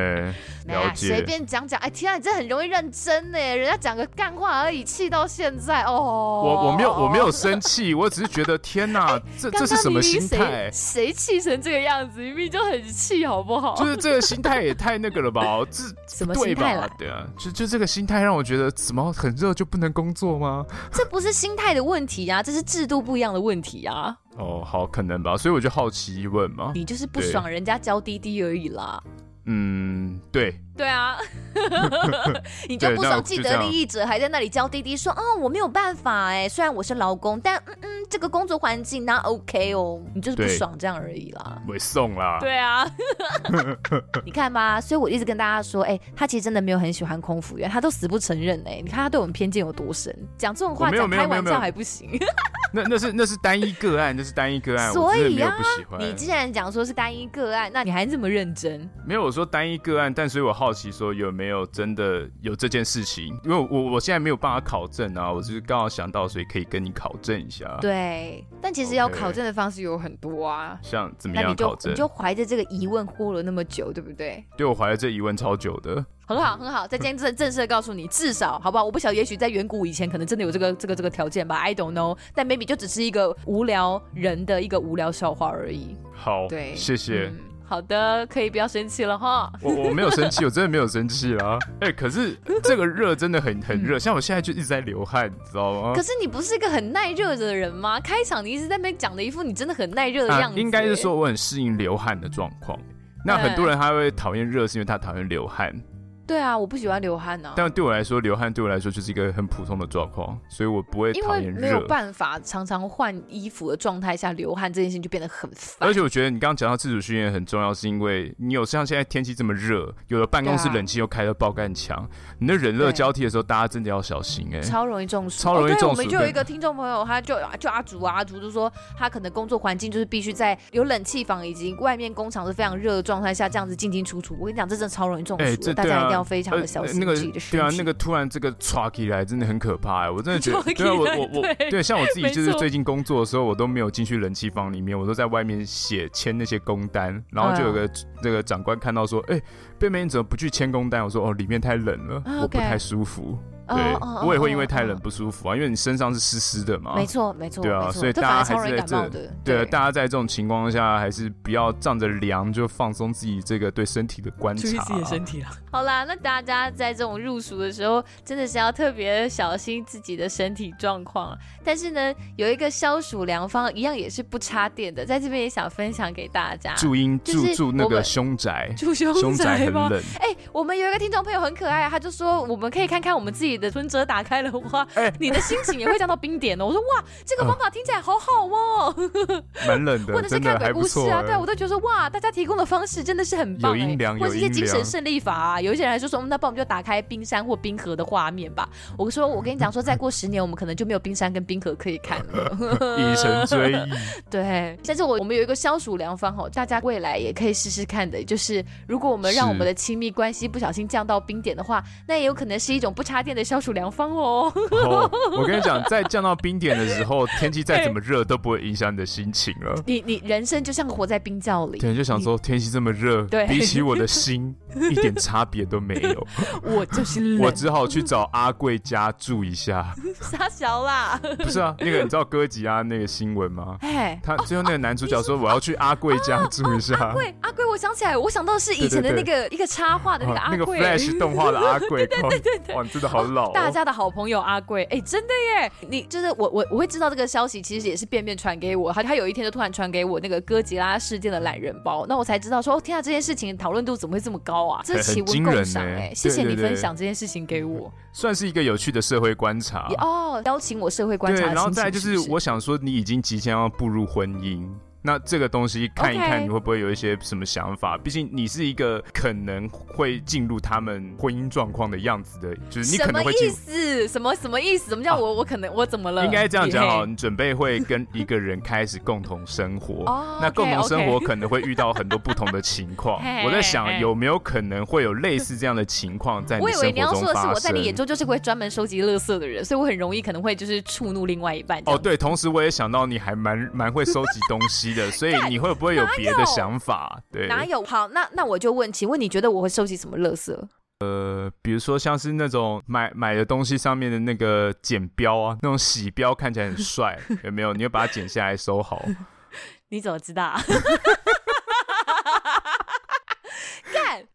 *laughs* 了解。随便讲讲，哎，天哪，你这很容易认真呢！人家讲个干话而已，气到现在哦。我我没有我没有生气，我只是觉得天哪，这这是什么心态？谁？气成这个样子，明明就很气，好不好？就是这个心态也太那个了吧？这 *laughs* 什么心态了？对啊，就就这个心态让我觉得，怎么很热就不能工作吗？*laughs* 这不是心态的问题啊，这是制度不一样的问题啊。哦，好，可能吧。所以我就好奇问嘛。你就是不爽人家教滴滴而已啦。嗯，对。对啊，*laughs* 你就不爽既得利益者还在那里教滴滴说，哦，我没有办法哎，虽然我是劳工，但嗯嗯，这个工作环境那 OK 哦，你就是不爽这样而已啦。会送啦。对啊，*laughs* 你看吧，所以我一直跟大家说，哎，他其实真的没有很喜欢空服员，他都死不承认哎，你看他对我们偏见有多深，讲这种话讲开玩笑还不行。*laughs* 那那是那是单一个案，那是单一个案，所以啊，不喜欢。你既然讲说是单一个案，那你还这么认真？没有，我说单一个案，但所以我好。好奇说有没有真的有这件事情？因为我我现在没有办法考证啊，我就是刚好想到，所以可以跟你考证一下。对，但其实要考证的方式有很多啊，像怎么样考证？你就怀着这个疑问过了那么久，对不对？对，我怀着这疑问超久的。很好，很好，在今天正正式的告诉你，至少好不好？我不晓得，也许在远古以前可能真的有这个这个这个条件吧，I don't know。但 maybe 就只是一个无聊人的一个无聊笑话而已。好，对，谢谢。嗯好的，可以不要生气了哈。我我没有生气，我真的没有生气啊。*laughs* 哎、欸，可是这个热真的很很热，像我现在就一直在流汗，你知道吗？可是你不是一个很耐热的人吗？开场你一直在那边讲的一副你真的很耐热的样子、欸啊。应该是说我很适应流汗的状况。那很多人他会讨厌热，是因为他讨厌流汗。对啊，我不喜欢流汗呢、啊。但对我来说，流汗对我来说就是一个很普通的状况，所以我不会讨厌热。因为没有办法常常换衣服的状态下流汗，这件事情就变得很烦。而且我觉得你刚刚讲到自主训练很重要，是因为你有像现在天气这么热，有的办公室冷气又开的爆干强，你的冷热交替的时候，大家真的要小心哎、欸，超容易中暑，超容易中暑。哦、我们就有一个听众朋友，他就就阿竹啊，阿竹就说他可能工作环境就是必须在有冷气房以及外面工厂是非常热的状态下这样子进进出出。我跟你讲，这真的超容易中暑、大家一定要非常的小心。那个对啊，那个突然这个唰起来真的很可怕哎，我真的觉得，对啊，我我我对，像我自己就是最近工作的时候，我都没有进去冷气房里面，我都在外面写签那些工单，然后就有个这个长官看到说，哎，贝妹你怎么不去签工单？我说哦，里面太冷了，我不太舒服。对，我也会因为太冷不舒服啊，因为你身上是湿湿的嘛。没错，没错，对啊，所以大家还是在这，对，大家在这种情况下还是不要仗着凉就放松自己这个对身体的观察。注意自己的身体了。好啦，那大家在这种入暑的时候，真的是要特别小心自己的身体状况。但是呢，有一个消暑良方，一样也是不插电的，在这边也想分享给大家。住阴住住那个凶宅，住凶宅很冷。哎、欸，我们有一个听众朋友很可爱，他就说我们可以看看我们自己的存折打开了话，你的心情也会降到冰点哦。我说哇，这个方法听起来好好哦，蛮冷的，*laughs* 或者是看鬼故事啊，对，我都觉得说哇，大家提供的方式真的是很棒，有阴凉，或者是一些精神胜利法啊。有一些人还说说，那帮我们就打开冰山或冰河的画面吧。我说我跟你讲说，再过十年我们可能就没有冰山跟冰河可以看了，*laughs* 以成追忆。*laughs* 对，但是我我们有一个消暑良方哦，大家未来也可以试试看的，就是如果我们让我们的亲密关系不小心降到冰点的话，那也有可能是一种不插电的消暑良方哦。哦，我跟你讲，*laughs* 在降到冰点的时候，天气再怎么热都不会影响你的心情了。你你人生就像活在冰窖里，对，就想说天气这么热，对，比起我的心一点差别都没有。*laughs* 我就是冷，我只好去找阿贵家住一下。*laughs* 傻小啦，不是啊，那个你知道哥吉拉那个新闻吗？哎，他最后那个男主角说我要去阿贵家住一下。阿贵，阿贵，我想起来，我想到的是以前的那个一个插画的那个阿贵，那个 Flash 动画的阿贵，对对对对，哇，真的好老。大家的好朋友阿贵，哎，真的耶！你就是我我我会知道这个消息，其实也是便便传给我，他他有一天就突然传给我那个哥吉拉事件的懒人包，那我才知道说，哦天啊，这件事情讨论度怎么会这么高啊？这是奇闻共赏哎，谢谢你分享这件事情给我，算是一个有趣的社会观察。哦，邀请我社会观察，对，然后再来就是？我想说，你已经即将要步入婚姻。那这个东西看一看，你会不会有一些什么想法？毕竟你是一个可能会进入他们婚姻状况的样子的，就是你可能会进入。什么意思？什么什么意思？什么叫我我可能我怎么了？应该这样讲好，你准备会跟一个人开始共同生活。*laughs* 那共同生活可能会遇到很多不同的情况。*laughs* 我在想有没有可能会有类似这样的情况在你生活中发生？我以为你要说的是我在你眼中就是会专门收集垃圾的人，所以我很容易可能会就是触怒另外一半。哦，对，同时我也想到你还蛮蛮会收集东西。*laughs* *laughs* 所以你会不会有别的想法？对，哪有？好，那那我就问，请问你觉得我会收集什么垃圾？呃，比如说像是那种买买的东西上面的那个剪标啊，那种洗标看起来很帅，有没有？你会把它剪下来收好。*laughs* 你怎么知道啊？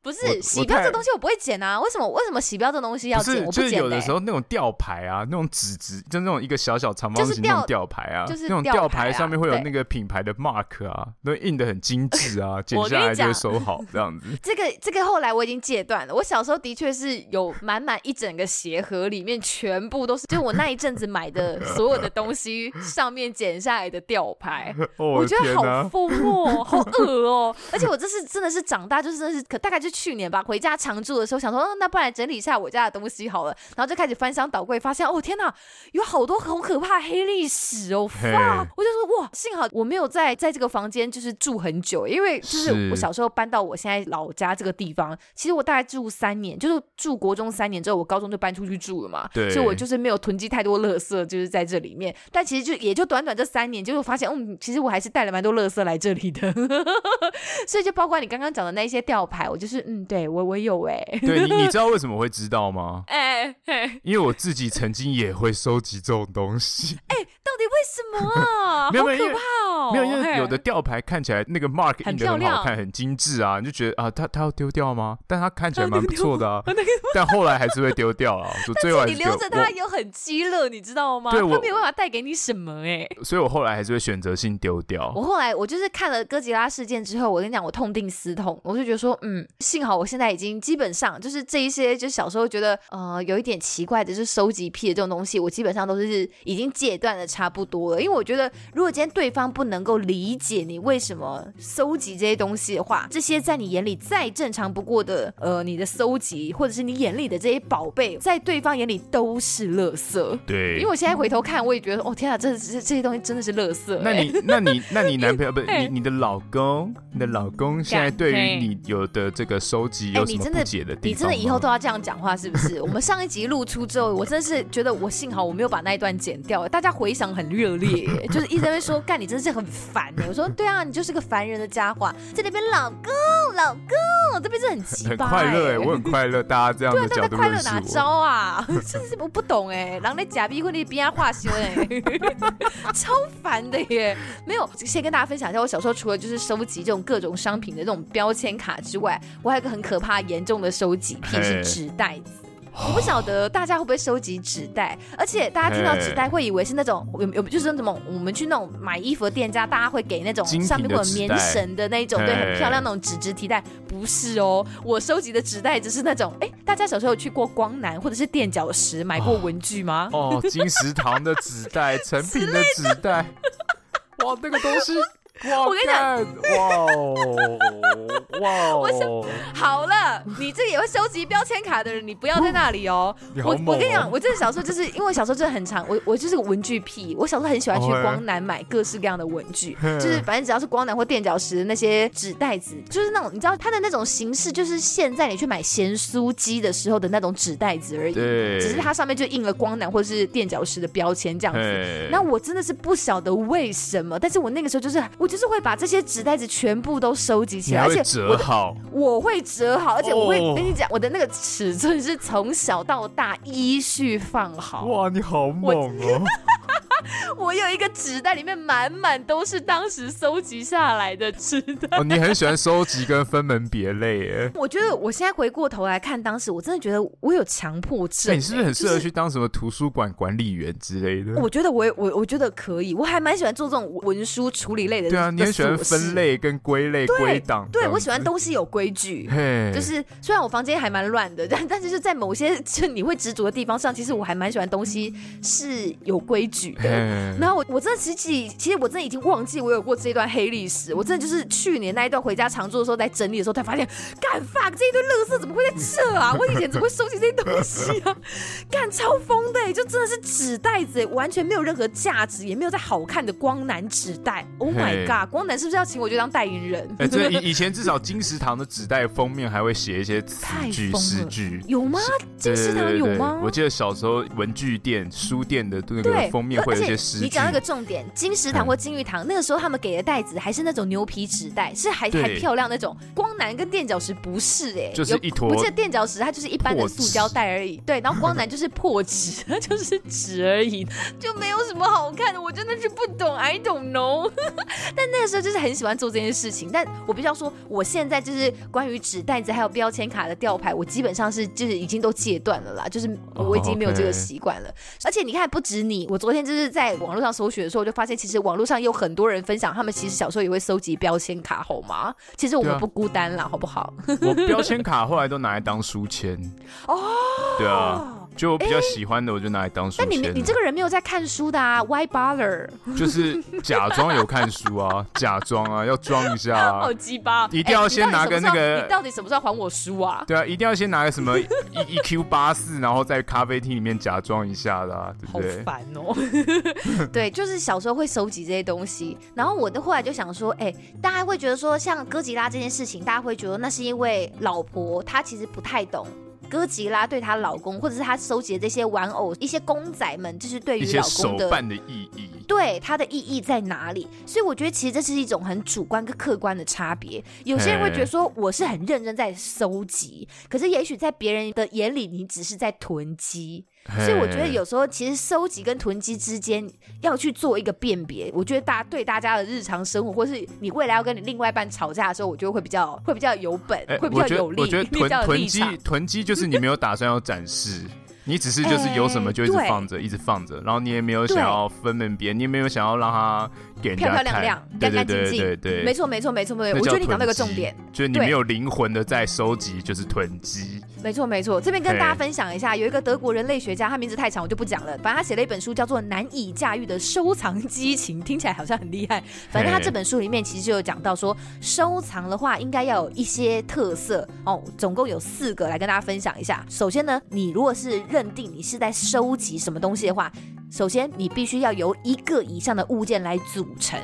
不是洗标这东西我不会剪啊，为什么？为什么洗标这东西要剪？我不剪。就是有的时候那种吊牌啊，那种纸纸，就那种一个小小长方形那种吊牌啊，就是那种吊牌上面会有那个品牌的 mark 啊，都印的很精致啊，*laughs* 剪下来就会收好这样子。*laughs* 这个这个后来我已经戒断了。我小时候的确是有满满一整个鞋盒，里面全部都是，就我那一阵子买的 *laughs* 所有的东西上面剪下来的吊牌，我觉得好疯哦，好恶哦，而且我这是真的是长大，就是真的是可大概就。去年吧，回家常住的时候，想说，嗯，那不然整理一下我家的东西好了，然后就开始翻箱倒柜，发现，哦天哪，有好多好可怕黑历史哦，哇！我就说，哇，幸好我没有在在这个房间就是住很久，因为就是我小时候搬到我现在老家这个地方，其实我大概住三年，就是住国中三年之后，我高中就搬出去住了嘛，对，所以我就是没有囤积太多垃圾，就是在这里面。但其实就也就短短这三年，结果发现，嗯，其实我还是带了蛮多垃圾来这里的，*laughs* 所以就包括你刚刚讲的那些吊牌，我就是。嗯，对我我有哎，对你你知道为什么会知道吗？*laughs* 哎哎，因为我自己曾经也会收集这种东西。哎，到底为什么啊？*laughs* 没有没有，好可怕哦！没有，因为有的吊牌看起来那个 mark 印的很好看，很精致啊，你就觉得啊，它它要丢掉吗？但它看起来蛮不错的啊。*laughs* 但后来还是会丢掉啊。最后你留着它又很鸡肋，你知道吗？对，它没有办法带给你什么哎。所以我后来还是会选择性丢掉。我后来我就是看了哥吉拉事件之后，我跟你讲，我痛定思痛，我就觉得说，嗯。幸好我现在已经基本上就是这一些，就小时候觉得呃有一点奇怪的，就是收集癖的这种东西，我基本上都是已经戒断的差不多了。因为我觉得，如果今天对方不能够理解你为什么收集这些东西的话，这些在你眼里再正常不过的呃你的收集，或者是你眼里的这些宝贝，在对方眼里都是垃圾。对，因为我现在回头看，我也觉得哦天啊，这这这些东西真的是垃圾。那你那你那你男朋友不是 *laughs* 你你的老公，你的老公现在对于你有的这个。收集有什么不解的地方？欸，你真的，你真的以后都要这样讲话是不是？我们上一集录出之后，我真的是觉得我幸好我没有把那一段剪掉，大家回想很热烈，就是一直在说，干你真的是很很烦呢、欸。我说对啊，你就是个烦人的家伙，在那边老公老公，这边是很奇葩、欸，很快乐哎、欸，我很快乐，大家这样的角度对、啊、快乐哪招啊？真是我不懂哎、欸，人在假逼婚的边啊化修哎，*laughs* 超烦的耶。没有，先跟大家分享一下，我小时候除了就是收集这种各种商品的这种标签卡之外，我还有一个很可怕严重的收集癖是纸袋子。我不晓得大家会不会收集纸袋，而且大家听到纸袋会以为是那种有有就是那种我们去那种买衣服的店家，大家会给那种上面会有棉绳的那种，对，很漂亮那种纸质提袋。不是哦，我收集的纸袋只是那种，哎，大家小时候有去过光南或者是垫脚石买过文具吗？哦，哦，金石堂的纸袋，*laughs* 成品的纸袋，哇，那个东西。哇我跟你讲，哇哦，哇哦，我好了，你这个也会收集标签卡的人，你不要在那里哦。哦我我跟你讲，我真的小时候就是因为小时候真的很常，我我就是个文具癖，我小时候很喜欢去光南买各式各样的文具，哦、就是反正只要是光南或垫脚石的那些纸袋子，就是那种你知道它的那种形式，就是现在你去买咸酥鸡的时候的那种纸袋子而已，对，只是它上面就印了光南或者是垫脚石的标签这样子。那我真的是不晓得为什么，但是我那个时候就是我。就是会把这些纸袋子全部都收集起来，而且折好我，我会折好，而且我会跟你讲，我的那个尺寸是从小到大依序放好。哇，你好猛哦！*laughs* 我有一个纸袋，里面满满都是当时收集下来的纸袋。哦，你很喜欢收集跟分门别类耶。*laughs* 我觉得我现在回过头来看当时，我真的觉得我有强迫症。你是不是很适合去当什么图书馆管理员之类的？我觉得我我我觉得可以，我还蛮喜欢做这种文书处理类的。对啊，你很喜欢分类跟归类归档。对，我喜欢东西有规矩。嘿就是虽然我房间还蛮乱的，但但是就在某些就你会执着的地方上，其实我还蛮喜欢东西是有规矩的。然后我我真的其实其实我真的已经忘记我有过这一段黑历史，我真的就是去年那一段回家常住的时候在整理的时候才发现，干 fuck 这一堆垃圾怎么会在这啊？我以前怎么会收集这些东西啊？*laughs* 干超疯的，就真的是纸袋子，完全没有任何价值，也没有在好看的光南纸袋。Oh my god，光南是不是要请我就当代言人？哎，对，*laughs* 以以前至少金石堂的纸袋封面还会写一些词句诗句，有吗？金石堂有吗？我记得小时候文具店、书店的那个封面会有一些诗。你讲那个重点，金石堂或金玉堂，那个时候他们给的袋子还是那种牛皮纸袋，是还还漂亮那种。光南跟垫脚石不是哎，就是一坨。我记得垫脚石它就是一般的塑胶袋而已，对。然后光南就是破纸，它就是纸而已，就没有什么好看的。我真的是不懂，I don't know。*laughs* 但那个时候就是很喜欢做这件事情。但我必须要说，我现在就是关于纸袋子还有标签卡的吊牌，我基本上是就是已经都戒断了啦，就是我已经没有这个习惯了。而且你看，不止你，我昨天就是在。网络上搜寻的时候，我就发现其实网络上有很多人分享，他们其实小时候也会收集标签卡，好吗？其实我们不孤单啦，啊、好不好？*laughs* 我标签卡后来都拿来当书签哦，对啊。就我比较喜欢的，我就拿来当书签。那你你这个人没有在看书的啊？Why bother？*laughs* 就是假装有看书啊，假装啊，*laughs* 要装一下啊。好鸡巴！一定要先拿个那个。你到底什么时候还我书啊？对啊，一定要先拿个什么 *laughs* E Q 八四，然后在咖啡厅里面假装一下的啊，对不对？好烦哦。对，就是小时候会收集这些东西，然后我的后来就想说，哎，大家会觉得说，像哥吉拉这件事情，大家会觉得那是因为老婆她其实不太懂。哥吉拉对她老公，或者是她收集的这些玩偶、一些公仔们，就是对于老公的手办的意义，对它的意义在哪里？所以我觉得其实这是一种很主观跟客观的差别。有些人会觉得说我是很认真在搜集，可是也许在别人的眼里，你只是在囤积。所以我觉得有时候其实收集跟囤积之间要去做一个辨别。我觉得大家对大家的日常生活，或是你未来要跟你另外一半吵架的时候，我觉得会比较会比较有本，*laughs* 会比较有利。我觉得囤囤积囤积就是你没有打算要展示。你只是就是有什么就一直放着，欸、一直放着，然后你也没有想要分门别，你也没有想要让它给人家看，漂漂亮亮、干干净净，对对对，没错没错没错没错。我觉得你讲那个重点，就是你没有灵魂的在收集，就是囤积。没错没错，这边跟大家分享一下，有一个德国人类学家，他名字太长我就不讲了，反正他写了一本书叫做《难以驾驭的收藏激情》，听起来好像很厉害。反正他这本书里面其实就有讲到说，收藏的话应该要有一些特色哦，总共有四个来跟大家分享一下。首先呢，你如果是认定你是在收集什么东西的话，首先你必须要由一个以上的物件来组成。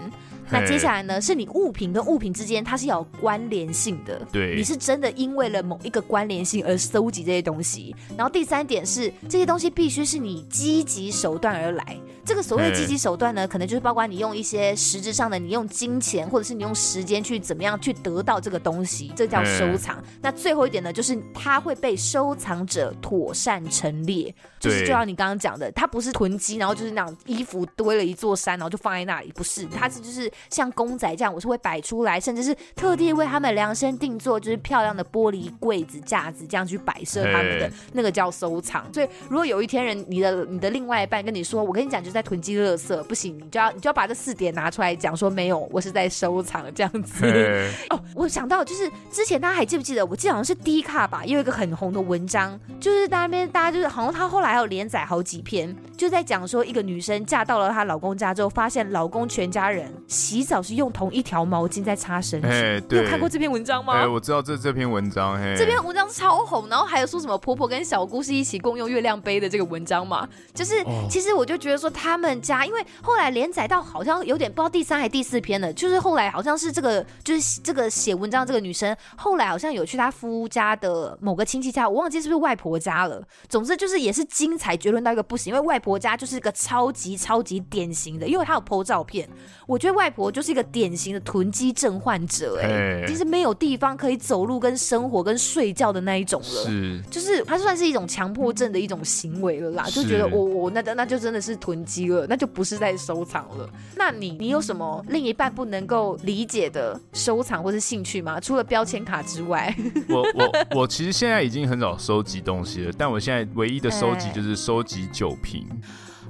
那接下来呢，是你物品跟物品之间它是要有关联性的，对，你是真的因为了某一个关联性而搜集这些东西。然后第三点是这些东西必须是你积极手段而来。这个所谓的积极手段呢，可能就是包括你用一些实质上的，你用金钱或者是你用时间去怎么样去得到这个东西，这叫收藏。那最后一点呢，就是它会被收藏者妥善陈列，就是就像你刚刚讲的，它不是囤积，然后就是那种衣服堆了一座山，然后就放在那里，不是，它是就是像公仔这样，我是会摆出来，甚至是特地为他们量身定做，就是漂亮的玻璃柜子、架子这样去摆设他们的，那个叫收藏。所以如果有一天人你的你的另外一半跟你说，我跟你讲就是。在囤积垃圾不行，你就要你就要把这四点拿出来讲，说没有，我是在收藏这样子。*laughs* 哦，我想到就是之前大家还记不记得？我记得好像是 D 卡吧，有一个很红的文章，就是在那边大家就是好像他后来还有连载好几篇，就在讲说一个女生嫁到了她老公家之后，发现老公全家人洗澡是用同一条毛巾在擦身体。你有看过这篇文章吗？哎，我知道这这篇文章，嘿，这篇文章超红，然后还有说什么婆婆跟小姑是一起共用月亮杯的这个文章嘛，就是、哦、其实我就觉得说他。他们家因为后来连载到好像有点不知道第三还第四篇了，就是后来好像是这个就是这个写文章这个女生后来好像有去她夫家的某个亲戚家，我忘记是不是外婆家了。总之就是也是精彩绝伦到一个不行，因为外婆家就是一个超级超级典型的，因为她有 po 照片，我觉得外婆就是一个典型的囤积症患者，哎，其实没有地方可以走路跟生活跟睡觉的那一种了，是，就是她算是一种强迫症的一种行为了啦，就觉得我我那那就真的是囤积了。那就不是在收藏了。那你你有什么另一半不能够理解的收藏或是兴趣吗？除了标签卡之外，我我 *laughs* 我其实现在已经很少收集东西了，但我现在唯一的收集就是收集酒瓶。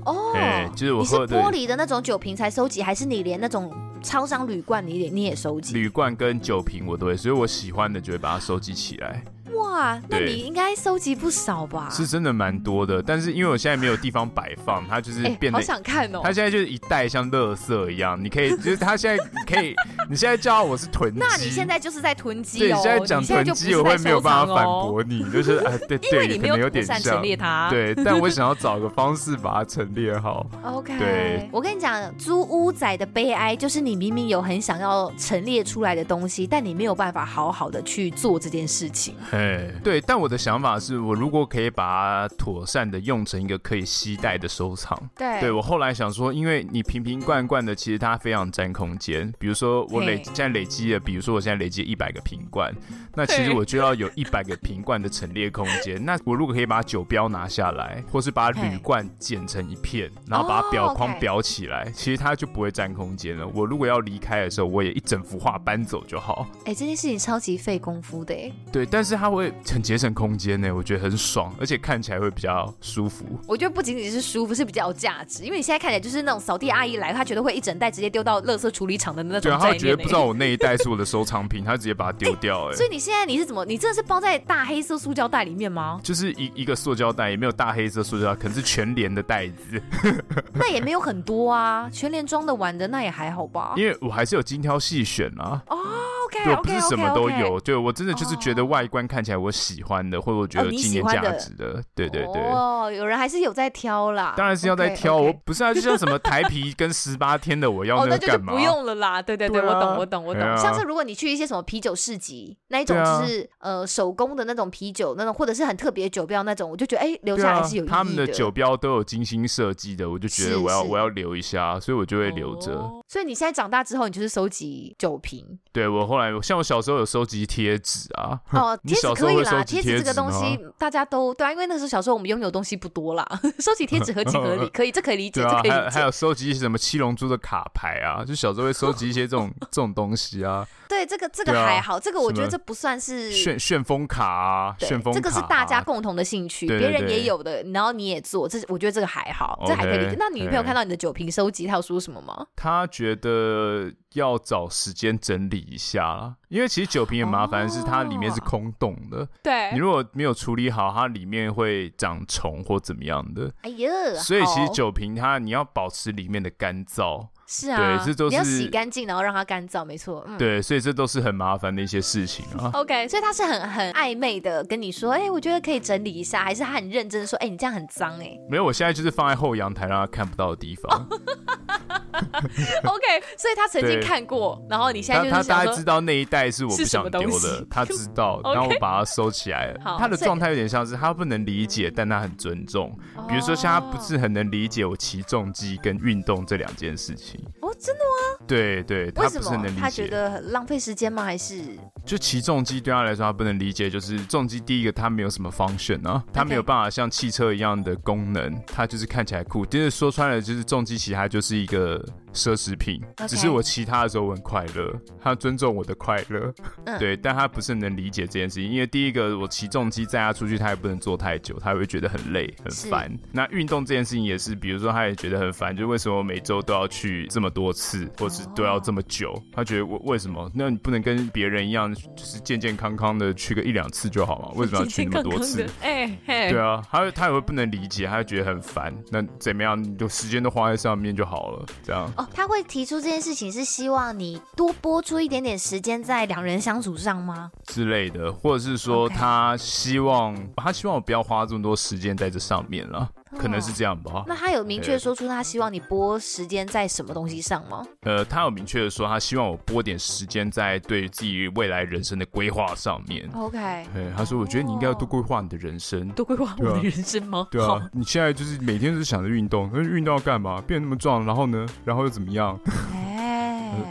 哦、欸，就是我喝的，你是玻璃的那种酒瓶才收集，还是你连那种超商铝罐你也你也收集？铝罐跟酒瓶我都会，所以我喜欢的就会把它收集起来。哇，那你应该收集不少吧？是真的蛮多的，但是因为我现在没有地方摆放，它就是变得、欸、好想看哦。它现在就是一袋像垃圾一样，你可以就是它现在可以，你现在叫我是囤积，那你现在就是在囤积哦。对，现在讲囤积我会没有办法反驳你，就是哎 *laughs* 对对，因为你没有有点像陈列它，对，但我想要 *laughs* 找个方式把它陈列好。OK，对，我跟你讲，租屋仔的悲哀就是你明明有很想要陈列出来的东西，但你没有办法好好的去做这件事情。哎，对，但。我的想法是我如果可以把它妥善的用成一个可以携带的收藏，对，对我后来想说，因为你瓶瓶罐罐的，其实它非常占空间。比如说我累现在累积了，比如说我现在累积一百个瓶罐，那其实我就要有一百个瓶罐的陈列空间。那我如果可以把酒标拿下来，或是把铝罐剪成一片，然后把表框裱起来，其实它就不会占空间了。我如果要离开的时候，我也一整幅画搬走就好。哎，这件事情超级费功夫的哎。对，但是它会很节省。空间呢，我觉得很爽，而且看起来会比较舒服。我觉得不仅仅是舒服，是比较有价值，因为你现在看起来就是那种扫地阿姨来，她觉得会一整袋直接丢到垃圾处理厂的那种。对，她觉得不知道我那一袋是我的收藏品，她直接把它丢掉。哎，所以你现在你是怎么？你真的是包在大黑色塑胶袋里面吗？就是一一个塑胶袋，也没有大黑色塑胶袋，可能是全连的袋子。*laughs* 那也没有很多啊，全连装的完的那也还好吧。因为我还是有精挑细选啊。哦，OK，对，不是什么都有。对，我真的就是觉得外观看起来我喜欢的，或者我觉得。纪念价值的，对对对。哦，有人还是有在挑啦。当然是要在挑，我不是啊，就像什么台啤跟十八天的，我要 *laughs* 那干嘛？不用了啦，对对对，我懂我懂我懂。像是如果你去一些什么啤酒市集，那一种就是呃手工的那种啤酒，那种或者是很特别酒标那种，我就觉得哎，留下来是有意义的。他们的酒标都有精心设计的，我就觉得我要我要留一下，所以我就会留着。所以你现在长大之后，你就是收集酒瓶。对，我后来像我小时候有收集贴纸啊。*laughs* 哦，贴纸可以啦，贴纸这个东西大家都对啊，因为那时候小时候我们拥有东西不多啦，*laughs* 收集贴纸合情合理，*laughs* 可以，这可以理解，这可以理解。还还有收集一些什么七龙珠的卡牌啊，就小时候会收集一些这种这种东西啊。对，这个这个还好，这个我觉得这不算是旋旋风卡啊，旋风卡，这个是大家共同的兴趣，别人也有的，然后你也做，这我觉得这个还好，这还可以理解。那你女朋友看到你的酒瓶收集，她有说什么吗？她觉得要找时间整理一下啦，因为其实酒瓶很麻烦，是它里面是空洞的，对，你如果没有处理好，它里面会长虫或怎么样的。哎呀，所以其实酒瓶它你要保持里面的干燥。是啊，对，这都是你要洗干净，然后让它干燥，没错。嗯，对，所以这都是很麻烦的一些事情啊。*laughs* OK，所以他是很很暧昧的跟你说，哎、欸，我觉得可以整理一下，还是他很认真的说，哎、欸，你这样很脏，哎。没有，我现在就是放在后阳台让他看不到的地方。*laughs* OK，所以他曾经看过，然后你现在就是大概知道那一袋是我不想丢的，他知道，*laughs* 然后我把它收起来了。他的状态有点像是他不能理解，但他很尊重。比如说像他不是很能理解我骑重机跟运动这两件事情。哦，真的吗？对对，他不是很能理解。他觉得很浪费时间吗？还是就骑重机对他来说他不能理解，就是重机第一个他没有什么 function 啊，他没有办法像汽车一样的功能，他就是看起来酷。就是说穿了，就是重机其实它就是一个。奢侈品.只是我骑它的时候我很快乐，他尊重我的快乐，嗯、对，但他不是能理解这件事情，因为第一个我骑重机载他出去，他也不能坐太久，他也会觉得很累很烦。那运动这件事情也是，比如说他也觉得很烦，就为什么我每周都要去这么多次，或是都要这么久？哦、他觉得我为什么？那你不能跟别人一样，就是健健康康的去个一两次就好吗？为什么要去那么多次？*laughs* 哎，对啊，他他也会不能理解，他会觉得很烦。那怎么样？你就时间都花在上面就好了，这样。哦他会提出这件事情，是希望你多拨出一点点时间在两人相处上吗？之类的，或者是说他希望他希望我不要花这么多时间在这上面了，哦、可能是这样吧。那他有明确说出他希望你播时间在什么东西上吗？呃，他有明确的说，他希望我播点时间在对自己未来人生的规划上面。OK，对，他说，我觉得你应该要多规划你的人生，多规划我的人生吗？对啊，你现在就是每天都是想着运动，可是运动要干嘛？变那么壮，然后呢？然后又怎么样？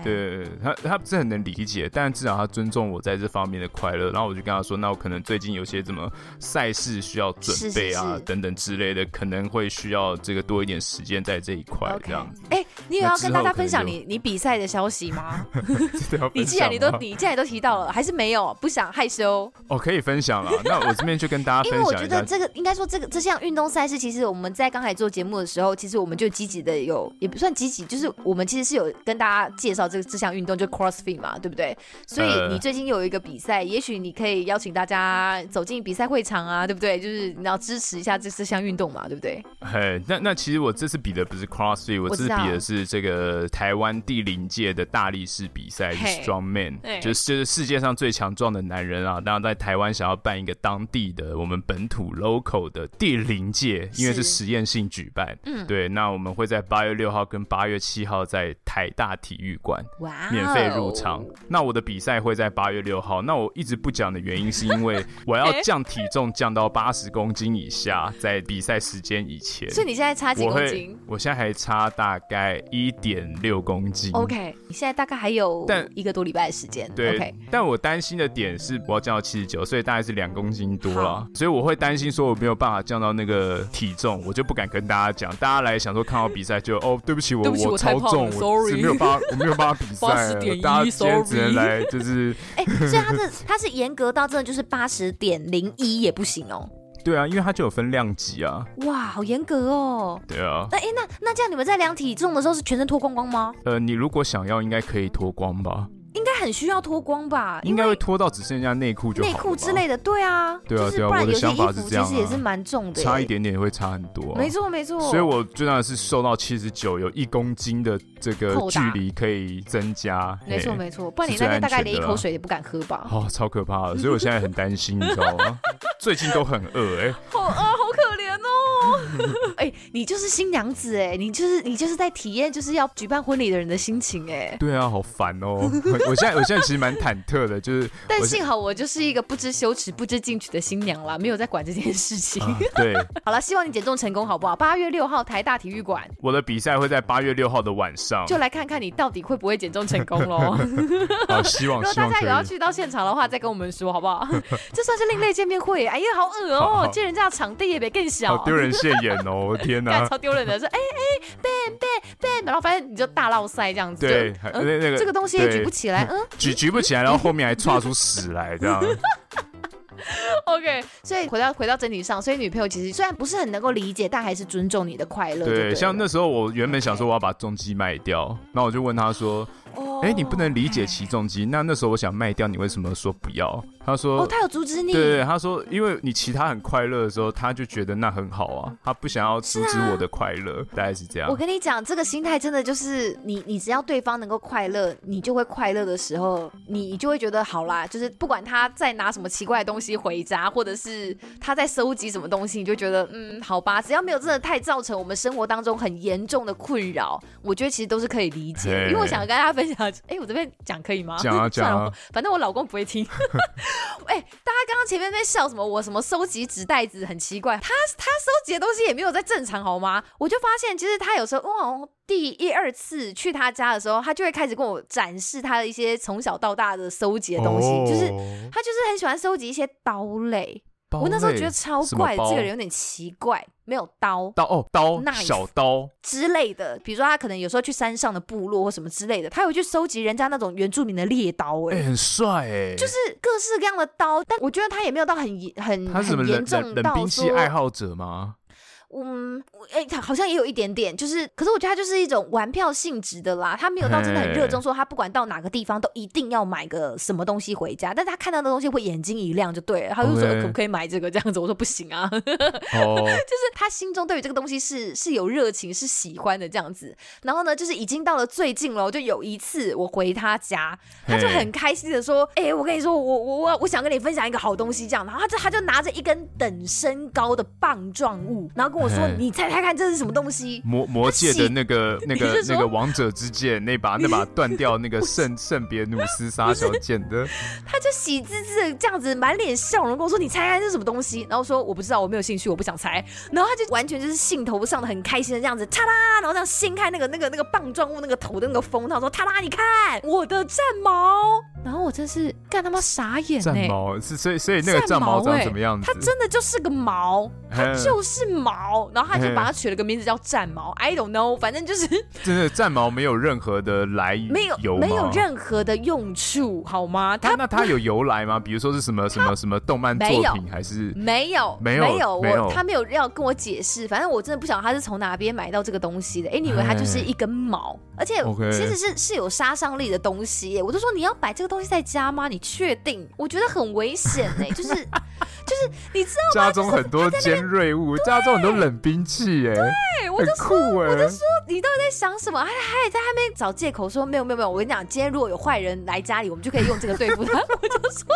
对，他他不是很能理解，但至少他尊重我在这方面的快乐。然后我就跟他说，那我可能最近有些什么赛事需要准备啊，是是是等等之类的，可能会需要这个多一点时间在这一块这样子。哎、欸，你有要跟大家分享你你比赛的消息吗？*laughs* 你既然你都你既然都提到了，还是没有不想害羞？哦，可以分享了。那我这边就跟大家分享。因为我觉得这个应该说这个这项运动赛事，其实我们在刚才做节目的时候，其实我们就积极的有也不算积极，就是我们其实是有跟大家介绍这个这项运动。就 CrossFit 嘛，对不对？所以你最近有一个比赛，呃、也许你可以邀请大家走进比赛会场啊，对不对？就是你要支持一下这这项运动嘛，对不对？嘿，那那其实我这次比的不是 CrossFit，我这次比的是这个台湾第零届的大力士比赛嘿，Strongman，嘿就是就是世界上最强壮的男人啊。当然在台湾想要办一个当地的我们本土 local 的第零届，因为是实验性举办，嗯，对。那我们会在八月六号跟八月七号在台大体育馆，免费入场。那我的比赛会在八月六号。那我一直不讲的原因是因为 *laughs* 我要降体重降到八十公斤以下，在比赛时间以前。所以你现在差几公斤？我现在还差大概一点六公斤。OK，你现在大概还有但一个多礼拜的时间。对，Okay. 但我担心的点是我要降到七十九，所以大概是两公斤多了。所以我会担心说我没有办法降到那个体重，我就不敢跟大家讲。大家来想说看到比赛就哦，对不起，我我超重，我是没有办法，我没有办法比赛。大家今天只能来就是，哎、欸，所以他是他是严格到真的就是八十点零一也不行哦。对啊，因为他就有分量级啊。哇，好严格哦。对啊。那哎、欸，那那这样你们在量体重的时候是全身脱光光吗？呃，你如果想要，应该可以脱光吧。应该很需要脱光吧？应该会脱到只剩下内裤就好。内裤之类的，对啊，对啊，对啊。我的想法是这样，其实也是蛮重的，差一点点也会差很多。没错，没错。所以我最大的是瘦到七十九，有一公斤的这个距离可以增加。没错，没错。不然你那天大概连一口水也不敢喝吧？哦，超可怕的。所以我现在很担心，你知道吗？*laughs* 最近都很饿，哎，好饿，好可怜哦。*laughs* 哎，你就是新娘子，哎，你就是你就是在体验就是要举办婚礼的人的心情，哎。对啊，好烦哦。我现在我现在其实蛮。忐忑的，就是，但幸好我就是一个不知羞耻、不知进取的新娘啦，没有在管这件事情。啊、对，*laughs* 好了，希望你减重成功，好不好？八月六号台大体育馆，我的比赛会在八月六号的晚上，就来看看你到底会不会减重成功喽。*laughs* 好，希望。*laughs* 如果大家有要去到现场的话，再跟我们说，好不好？这算是另类见面会。哎呀，好恶哦、喔，借人家的场地也别更小，丢人现眼哦、喔，天哪，超丢人的。说，哎哎然后发现你就大落塞这样子，对，那那个这个东西也举不起来，嗯，举举不起来，然后后面还。窜出屎来这样，*laughs* OK。所以回到回到真理上，所以女朋友其实虽然不是很能够理解，但还是尊重你的快乐。对，像那时候我原本想说我要把重机卖掉，那.我就问他说：“哎、欸，你不能理解起重机？那那时候我想卖掉，你为什么说不要？”他说：“哦，他有阻止你。”对对，他说：“因为你其他很快乐的时候，他就觉得那很好啊，他不想要阻止我的快乐，啊、大概是这样。”我跟你讲，这个心态真的就是你，你只要对方能够快乐，你就会快乐的时候，你就会觉得好啦。就是不管他在拿什么奇怪的东西回家，或者是他在收集什么东西，你就觉得嗯，好吧，只要没有真的太造成我们生活当中很严重的困扰，我觉得其实都是可以理解。因为我想跟大家分享，哎，我这边讲可以吗？讲啊 *laughs* 讲啊，反正我老公不会听。*laughs* 哎，大家刚刚前面在笑什么？我什么收集纸袋子很奇怪，他他收集的东西也没有在正常好吗？我就发现，其实他有时候哇。第一二次去他家的时候，他就会开始跟我展示他的一些从小到大的收集的东西，哦、就是他就是很喜欢收集一些刀类。我那时候觉得超怪，这个人有点奇怪，没有刀刀哦刀那小刀之类的。比如说他可能有时候去山上的部落或什么之类的，他有去收集人家那种原住民的猎刀，哎、欸，很帅哎，就是各式各样的刀。但我觉得他也没有到很很很严重到说冷兵器爱好者吗？嗯，哎、欸，他好像也有一点点，就是，可是我觉得他就是一种玩票性质的啦，他没有到真的很热衷，说他不管到哪个地方都一定要买个什么东西回家，但是他看到的东西会眼睛一亮就对了，他就说.可不可以买这个这样子，我说不行啊，oh. *laughs* 就是他心中对于这个东西是是有热情是喜欢的这样子，然后呢，就是已经到了最近了，就有一次我回他家，他就很开心的说，哎 Hey.、欸，我跟你说，我我我我想跟你分享一个好东西这样，然后他就他就拿着一根等身高的棒状物，然后跟我。我说：“你猜猜看，这是什么东西？魔魔界的那个那个那个王者之剑，那把那把断掉 *laughs* 那个圣圣别努斯杀手剑的。*laughs* ”他就喜滋滋的这样子，满脸笑容跟我说：“你猜猜这是什么东西？”然后说：“我不知道，我没有兴趣，我不想猜。”然后他就完全就是兴头上的很开心的这样子，嚓啦，然后这样掀开那个那个那个棒状物那个头的那个封套，说：“嚓啦，你看我的战矛。”然后我真是干他妈傻眼呢！战毛是所以所以那个战毛长什么样子？它真的就是个毛，它就是毛。然后他就把它取了个名字叫战毛。I don't know，反正就是 *laughs* 真的战毛没有任何的来由，*laughs* 没有没有任何的用处，好吗？它那它有由来吗？比如说是什么什么什么动漫作品还是没有没有没有我他没有要跟我解释。反正我真的不晓得他是从哪边买到这个东西的。哎，你以为它就是一根毛，而且其实是是有杀伤力的东西。我就说你要摆这个东西在家吗？你确定？我觉得很危险呢。*laughs* 就是就是你知道吗？家中很多尖锐物，家中很多冷兵器，哎，对，我就说，我就说，你到底在想什么？还还在还没找借口说没有没有没有。我跟你讲，今天如果有坏人来家里，我们就可以用这个对付他。*laughs* 我就说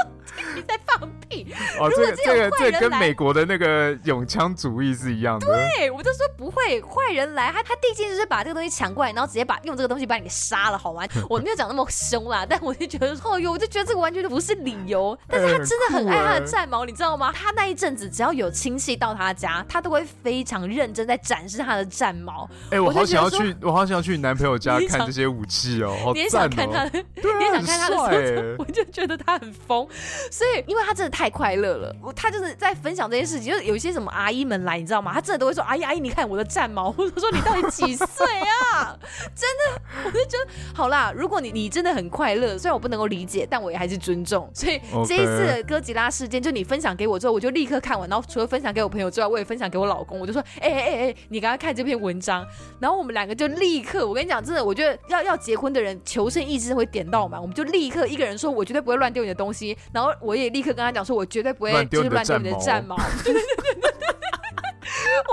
你在放屁。哦，这个这个这跟美国的那个永枪主义是一样的。对，我就说不会，坏人来，他他毕竟就是把这个东西抢过来，然后直接把用这个东西把你给杀了，好吗？我没有讲那么凶啦，但我就觉得说，哦哟，我就觉得这个完全就不是理由。但是他真的很爱他的战矛，你知道吗？他那一阵子只要有亲戚到他家，他都会非常认真在展示他的战矛。哎，我好想要去，我好想要去你男朋友家看这些武器哦，你也想看他，你也想看他的时候，*laughs* 我就觉得他很疯。所以，因为他真的太快乐了，他就是在分享这件事情，就是有一些什么阿姨们来，你知道吗？他真的都会说：“阿姨，阿姨，你看我的战矛。”或者说：“你到底几岁啊？”真的，我就觉得好啦。如果你你真的很快乐，虽然我不能够理解，但我也还是尊重。所以这一次的哥吉拉事件，就你分享给我之后，我就立刻看完。然后除了分享给我朋友之外，我也分享给我老公。我就说：“哎哎哎，你刚刚看这篇文章。”然后我们两个就立刻，我跟你讲，真的，我觉得要要结婚的人求生意志会点到嘛。我们就立刻一个人说：“我绝对不会乱丢你的东西。”然后我也立刻跟他讲说：“我绝对不会就是乱丢你的战矛。”对对对对对。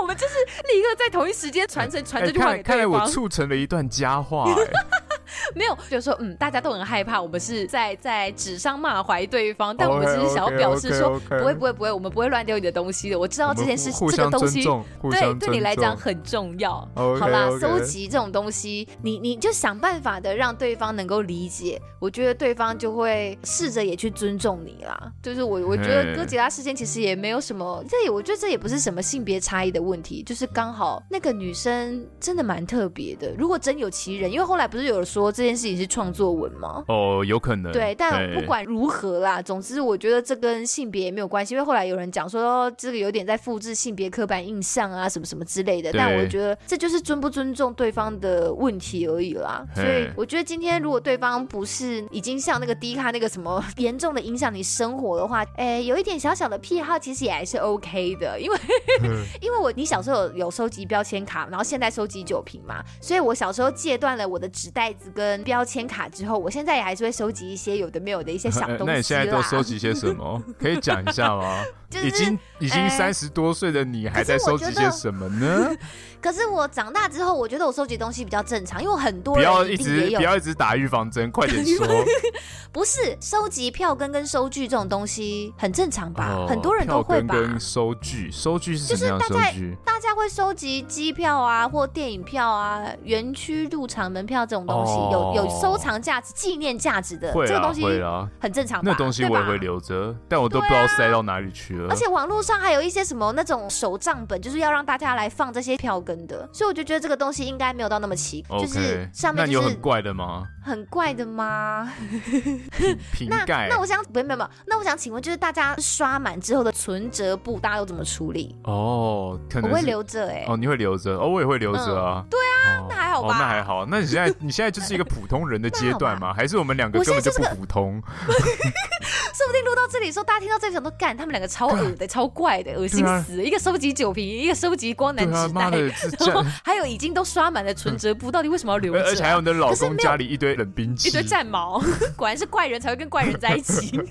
我们就是立刻在同一时间传承传这句话给对方。看，看来我促成了一段佳话。*laughs* 没有，就是说，嗯，大家都很害怕，我们是在在纸上骂 �y 对方，但我们只是想要表示说，不会不会不会，我们不会乱丢你的东西的。我知道这件事，这个东西对对你来讲很重要。好啦，搜集这种东西，你你就想办法的让对方能够理解，我觉得对方就会试着也去尊重你啦。就是我我觉得哥吉拉事件其实也没有什么，这也我觉得这也不是什么性别差异的问题，就是刚好那个女生真的蛮特别的。如果真有其人，因为后来不是有人说。这件事情是创作文吗？哦，有可能。对，但不管如何啦，总之我觉得这跟性别也没有关系，因为后来有人讲说这个有点在复制性别刻板印象啊，什么什么之类的。但我觉得这就是尊不尊重对方的问题而已啦。所以我觉得今天如果对方不是已经像那个低卡那个什么严重的影响你生活的话，哎，有一点小小的癖好其实也还是 OK 的，因为 *laughs* *laughs* 因为我你小时候有有收集标签卡，然后现在收集酒瓶嘛，所以我小时候戒断了我的纸袋子跟跟标签卡之后，我现在也还是会收集一些有的没有的一些小 *laughs* 东西。那你现在都收集些什么？*laughs* 可以讲一下吗？就是、已经已经三十多岁的你还在收集些什么呢？可是我长大之后，我觉得我收集东西比较正常，因为很多人不要一直不要一直打预防针，快点说。*laughs* 不是收集票根跟收据这种东西很正常吧？哦、很多人都会吧。票根跟收据，收据是什么样的收据？大家会收集机票啊，或电影票啊，园区入场门票这种东西，哦、有有收藏价值、纪念价值的，会这个东西会啦，很正常吧。那东西我也会留着，但我都不知道塞到哪里去了。而且网络上还有一些什么那种手账本，就是要让大家来放这些票根的，所以我就觉得这个东西应该没有到那么奇就是上面、就是、有很怪的吗？很怪的吗？*laughs* 瓶盖。那那我想，没有没有，那我想请问，就是大家刷满之后的存折簿，大家都怎么处理？哦，可能我会留着哎、欸。哦，你会留着？哦，我也会留着啊、嗯。对啊，那还好吧？哦、那还好。那你现在你现在就是一个普通人的阶段吗？*laughs* 还是我们两个根本就不普通？*laughs* 说不定录到这里的时候，大家听到这里想都干，他们两个超恶的、超怪的，恶心死了！一个收集酒瓶，一个收集光南纸袋，然后还有已经都刷满了存折簿，到底为什么要留？而且还有你的老公家里一堆冷兵器，一堆战矛，*laughs* 果然是怪人才会跟怪人在一起。*laughs*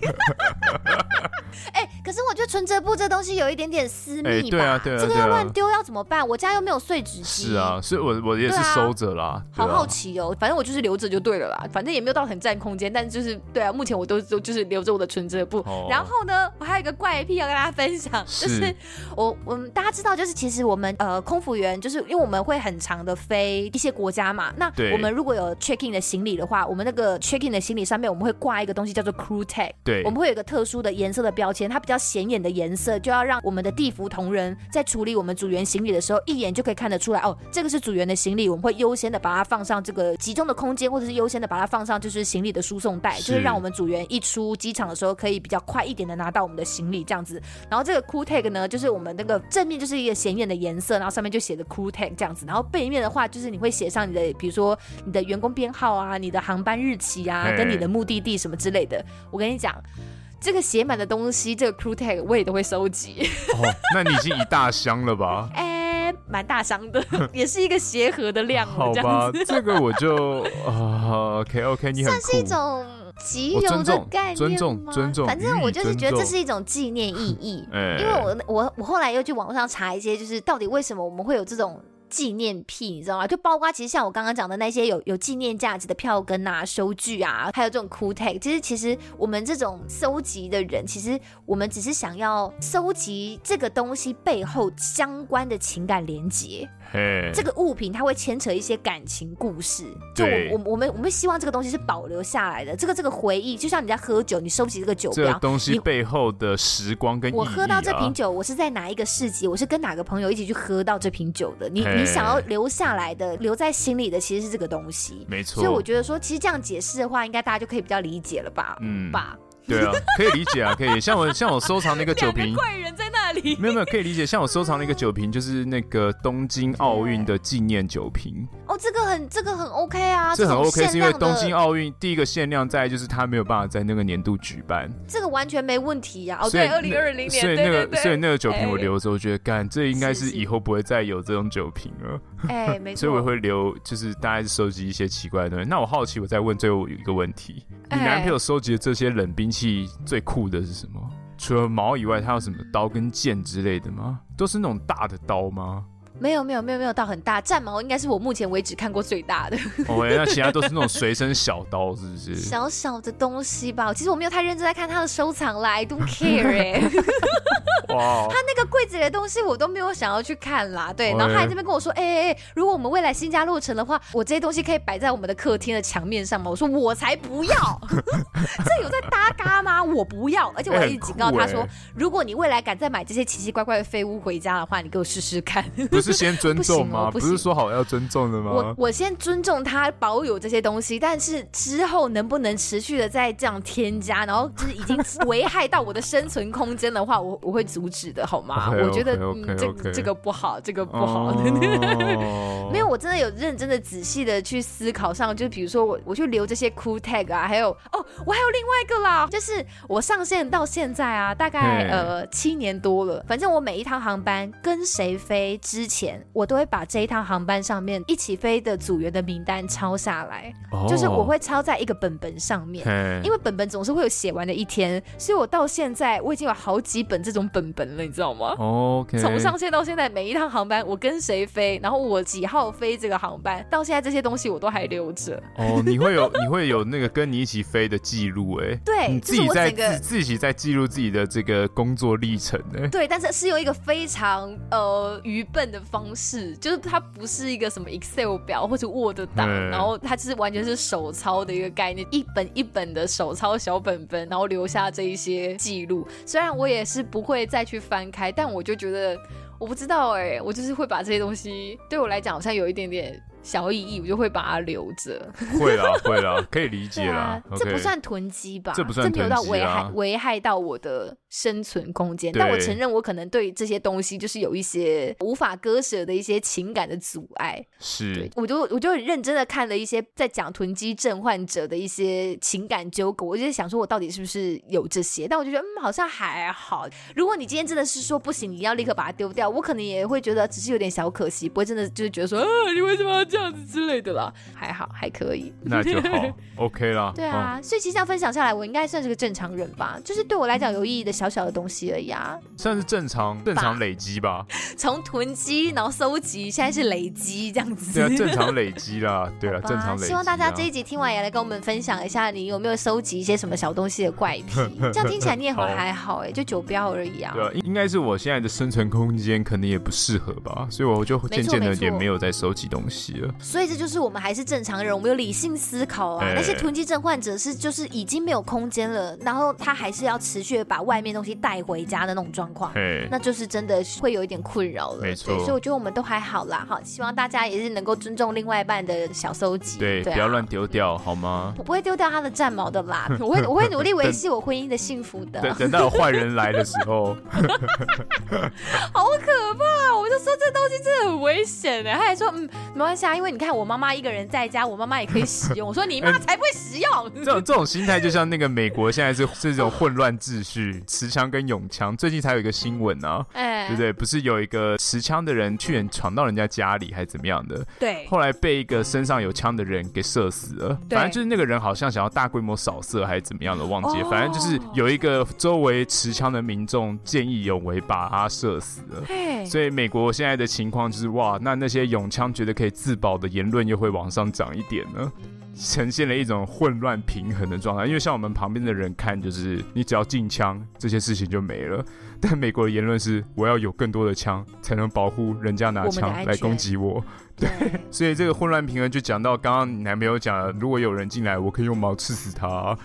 可是我觉得存折簿这东西有一点点私密吧？欸、对啊，对啊，这个要乱丢要怎么办？我家又没有碎纸机。是啊，所以我我也是收着啦、啊。好好奇哦，反正我就是留着就对了啦，反正也没有到很占空间，但是就是对啊，目前我都都就是留着我的存折簿。哦、然后呢，我还有一个怪癖要跟大家分享，就是我我们大家知道，就是其实我们呃空服员，就是因为我们会很长的飞一些国家嘛，那我们如果有 check in 的行李的话，我们那个 check in 的行李上面我们会挂一个东西叫做 crew tag，对，我们会有一个特殊的颜色的标签，它比较显眼的颜色，就要让我们的地服同仁在处理我们组员行李的时候，一眼就可以看得出来，哦，这个是组员的行李，我们会优先的把它放上这个集中的空间，或者是优先的把它放上就是行李的输送带，就是让我们组员一出机场的时候可以比较快一点的拿到我们的行李这样子。然后这个 cool tag 呢，就是我们那个正面就是一个显眼的颜色，然后上面就写着 cool tag 这样子，然后背面的话就是你会写上你的，比如说你的员工编号啊，你的航班日期啊，跟你的目的地什么之类的。我跟你讲。这个写满的东西，这个 crew tag 我也都会收集。哦，那你已经一大箱了吧？哎，*laughs* 蛮大箱的，也是一个鞋盒的量。*laughs* 好吧，这，个我就啊、呃、，OK OK，你很酷。算是一种集邮的概念吗？尊重，尊重。反正我就是觉得这是一种纪念意义。*laughs* 因为我我我后来又去网上查一些，就是到底为什么我们会有这种。纪念癖，你知道吗？就包括其实像我刚刚讲的那些有有纪念价值的票根啊、收据啊，还有这种 cool tag。其实，其实我们这种收集的人，其实我们只是想要收集这个东西背后相关的情感连结。这个物品它会牵扯一些感情故事，就我我我们我们希望这个东西是保留下来的，这个这个回忆，就像你在喝酒，你收集这个酒标，这个东西背后的时光跟啊，我喝到这瓶酒，我是在哪一个市集，我是跟哪个朋友一起去喝到这瓶酒的？你你想要留下来的，留在心里的，其实是这个东西，没错。所以我觉得说，其实这样解释的话，应该大家就可以比较理解了吧？嗯，吧。对啊，可以理解啊，可以。像我像我收藏那个酒瓶，怪人在那里。没有没有，可以理解。像我收藏那个酒瓶，就是那个东京奥运的纪念酒瓶。哦，这个很这个很 OK 啊，这很 OK，是因为东京奥运第一个限量在就是它没有办法在那个年度举办，这个完全没问题呀。哦，对，二零二零年，所以那个所以那个酒瓶我留着，我觉得干，这应该是以后不会再有这种酒瓶了。哎，*laughs* 没错。所以我会留，就是大概是收集一些奇怪的东西。那我好奇，我再问最后一个问题：你男朋友收集的这些冷兵器器最酷的是什么？除了矛以外，它有什么刀跟剑之类的吗？都是那种大的刀吗？没有没有没有没有到很大，战矛应该是我目前为止看过最大的。哦，那其他都是那种随身小刀，是不是？*laughs* 小小的东西吧。其实我没有太认真在看他的收藏啦，I don't care 哎。*laughs* 哇，*laughs* 他那个柜子里的东西我都没有想要去看啦。对，然后他还这边跟我说，哎哎哎，如果我们未来新家落成的话，我这些东西可以摆在我们的客厅的墙面上吗？我说我才不要，这有在搭嘎吗？我不要，而且我还一直警告他说，如果你未来敢再买这些奇奇怪怪的废物回家的话，你给我试试看。是先尊重吗？不，不是说好要尊重的吗？我我先尊重他保有这些东西，但是之后能不能持续的再这样添加，然后就是已经危害到我的生存空间的话，*laughs* 我我会阻止的，好吗？okay, 我觉得 okay, okay, 嗯，这.这个不好，这个不好。哦、*laughs* 没有，我真的有认真的、仔细的去思考上，就比如说我我去留这些 cool tag 啊，还有哦，我还有另外一个啦，就是我上线到现在啊，大概呃七年多了，反正我每一趟航班跟谁飞之前，我都会把这一趟航班上面一起飞的组员的名单抄下来，哦、就是我会抄在一个本本上面，因为本本总是会有写完的一天，所以我到现在我已经有好几本这种本本了，你知道吗？哦、okay，从上线到现在，每一趟航班我跟谁飞，然后我几号飞这个航班，到现在这些东西我都还留着。哦，你会有你会有那个跟你一起飞的记录哎，对，你自己在自自己在记录自己的这个工作历程哎，对，但是是用一个非常呃愚笨的方式，就是它不是一个什么 Excel 表或者 Word 档，嗯，然后它就是完全是手抄的一个概念，一本一本的手抄小本本，然后留下这一些记录。虽然我也是不会再去翻开，但我就觉得我不知道哎，我就是会把这些东西，对我来讲好像有一点点。小意义，我就会把它留着。会啦，会啦，*laughs* 可以理解啦。啊 okay、这不算囤积吧？这不算囤积啊。这没有到危害危害到我的生存空间。但我承认，我可能对这些东西就是有一些无法割舍的一些情感的阻碍。是，我就我就很认真的看了一些在讲囤积症患者的一些情感纠葛，我就想说，我到底是不是有这些？但我就觉得，嗯，好像还好。如果你今天真的是说不行，你要立刻把它丢掉，我可能也会觉得只是有点小可惜，不会真的就是觉得说，啊，你为什么要这样？子之类的啦，还好还可以，*laughs* 那就好，OK 啦。*laughs* 对啊，哦、所以其实这样分享下来，我应该算是个正常人吧，就是对我来讲有意义的小小的东西而已啊。算是正常正常累积吧。*laughs* 从囤积，然后搜集，现在是累积这样子。对啊，正常累积啦，对啊，正常累积。希望大家这一集听完也来跟我们分享一下，你有没有收集一些什么小东西的怪癖？这样听起来你也很还好哎，就酒标而已啊。对啊，应该是我现在的生存空间可能也不适合吧，所以我就渐渐的也没有在收集东西了。所以这就是我们还是正常人，我们有理性思考啊。欸、那些囤积症患者是就是已经没有空间了，然后他还是要持续把外面东西带回家的那种状况，欸，那就是真的会有一点困扰了。没错，所以我觉得我们都还好啦。好，希望大家也是能够尊重另外一半的小搜集，对，不要乱丢掉，好吗？我不会丢掉他的战矛的啦，*laughs* 我会我会努力维系我婚姻的幸福的。等等到有坏人来的时候，*laughs* 好可怕！我就说这东西真的很危险的。他还说嗯，没关系啊，因为你看我妈妈一个人在家，我妈妈也可以使用。我说 *laughs* 你妈才不会使用。这种这种心态就像那个美国现在是 *laughs* 是这种混乱秩序，持枪跟永枪。最近才有一个新闻啊，哎，对不对？不是有一个持枪的人去年闯到人家家里还是怎么样的？对。后来被一个身上有枪的人给射死了。反正就是那个人好像想要大规模扫射还是怎么样的，忘记。反正就是有一个周围持枪的民众见义勇为把他射死了。所以美国现在的情况就是哇，那那些拥枪觉得可以自保的言论又会往上涨一点呢。呈现了一种混乱平衡的状态，因为像我们旁边的人看，就是你只要禁枪，这些事情就没了。但美国的言论是，我要有更多的枪，才能保护人家拿枪来攻击我。对，所以这个混乱平衡就讲到刚刚你男朋友讲了，如果有人进来，我可以用矛刺死他，啊。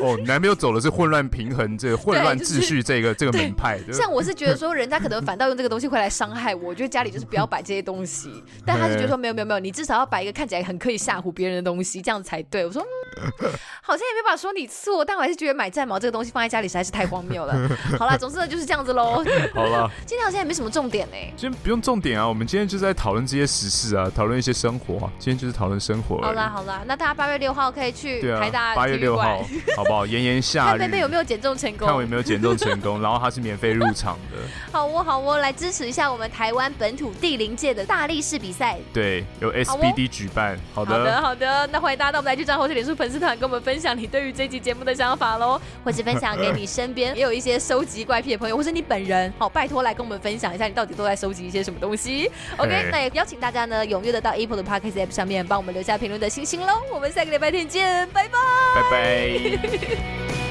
哦，你男朋友走的是混乱平衡，这个混乱秩序这个、这个门派的。像我是觉得说，人家可能反倒用这个东西会来伤害我，我觉得家里就是不要摆这些东西。*laughs* 但他是觉得说，没有没有没有，你至少要摆一个看起来很可以吓唬别人的东西，这样才对。我说，嗯、好像也没办法说你错，但我还是觉得买战矛这个东西放在家里实在是太荒谬了。好啦，总之呢就是这样子喽。*laughs* 好了，今天好像也没什么重点呢。今天不用重点啊，我们今天就在讨论这些时事啊，讨论一些生活啊。今天就是讨论生活。好啦好啦，那大家八月六号可以去台大八月六号，*laughs* 好不好？炎炎夏日，看贝贝有没有减重成功？看我有没有减重成功，然后他是免费入场的。*laughs* 好哦好哦，来支持一下我们台湾本土地灵界的大力士比赛。对，由 SBD 举办好、的，好的，好的。那欢迎大家到我们来去账号或脸书粉丝团，跟我们分享你对于这集节目的想法喽，或是分享给你身边也 *laughs* 有一些收集怪癖的朋友，或是你本人。好，拜托。来跟我们分享一下，你到底都在收集一些什么东西？OK，那也邀请大家呢，踊跃的到 Apple 的 Podcast App 上面帮我们留下评论的星星喽。我们下个礼拜天见，拜拜，拜拜。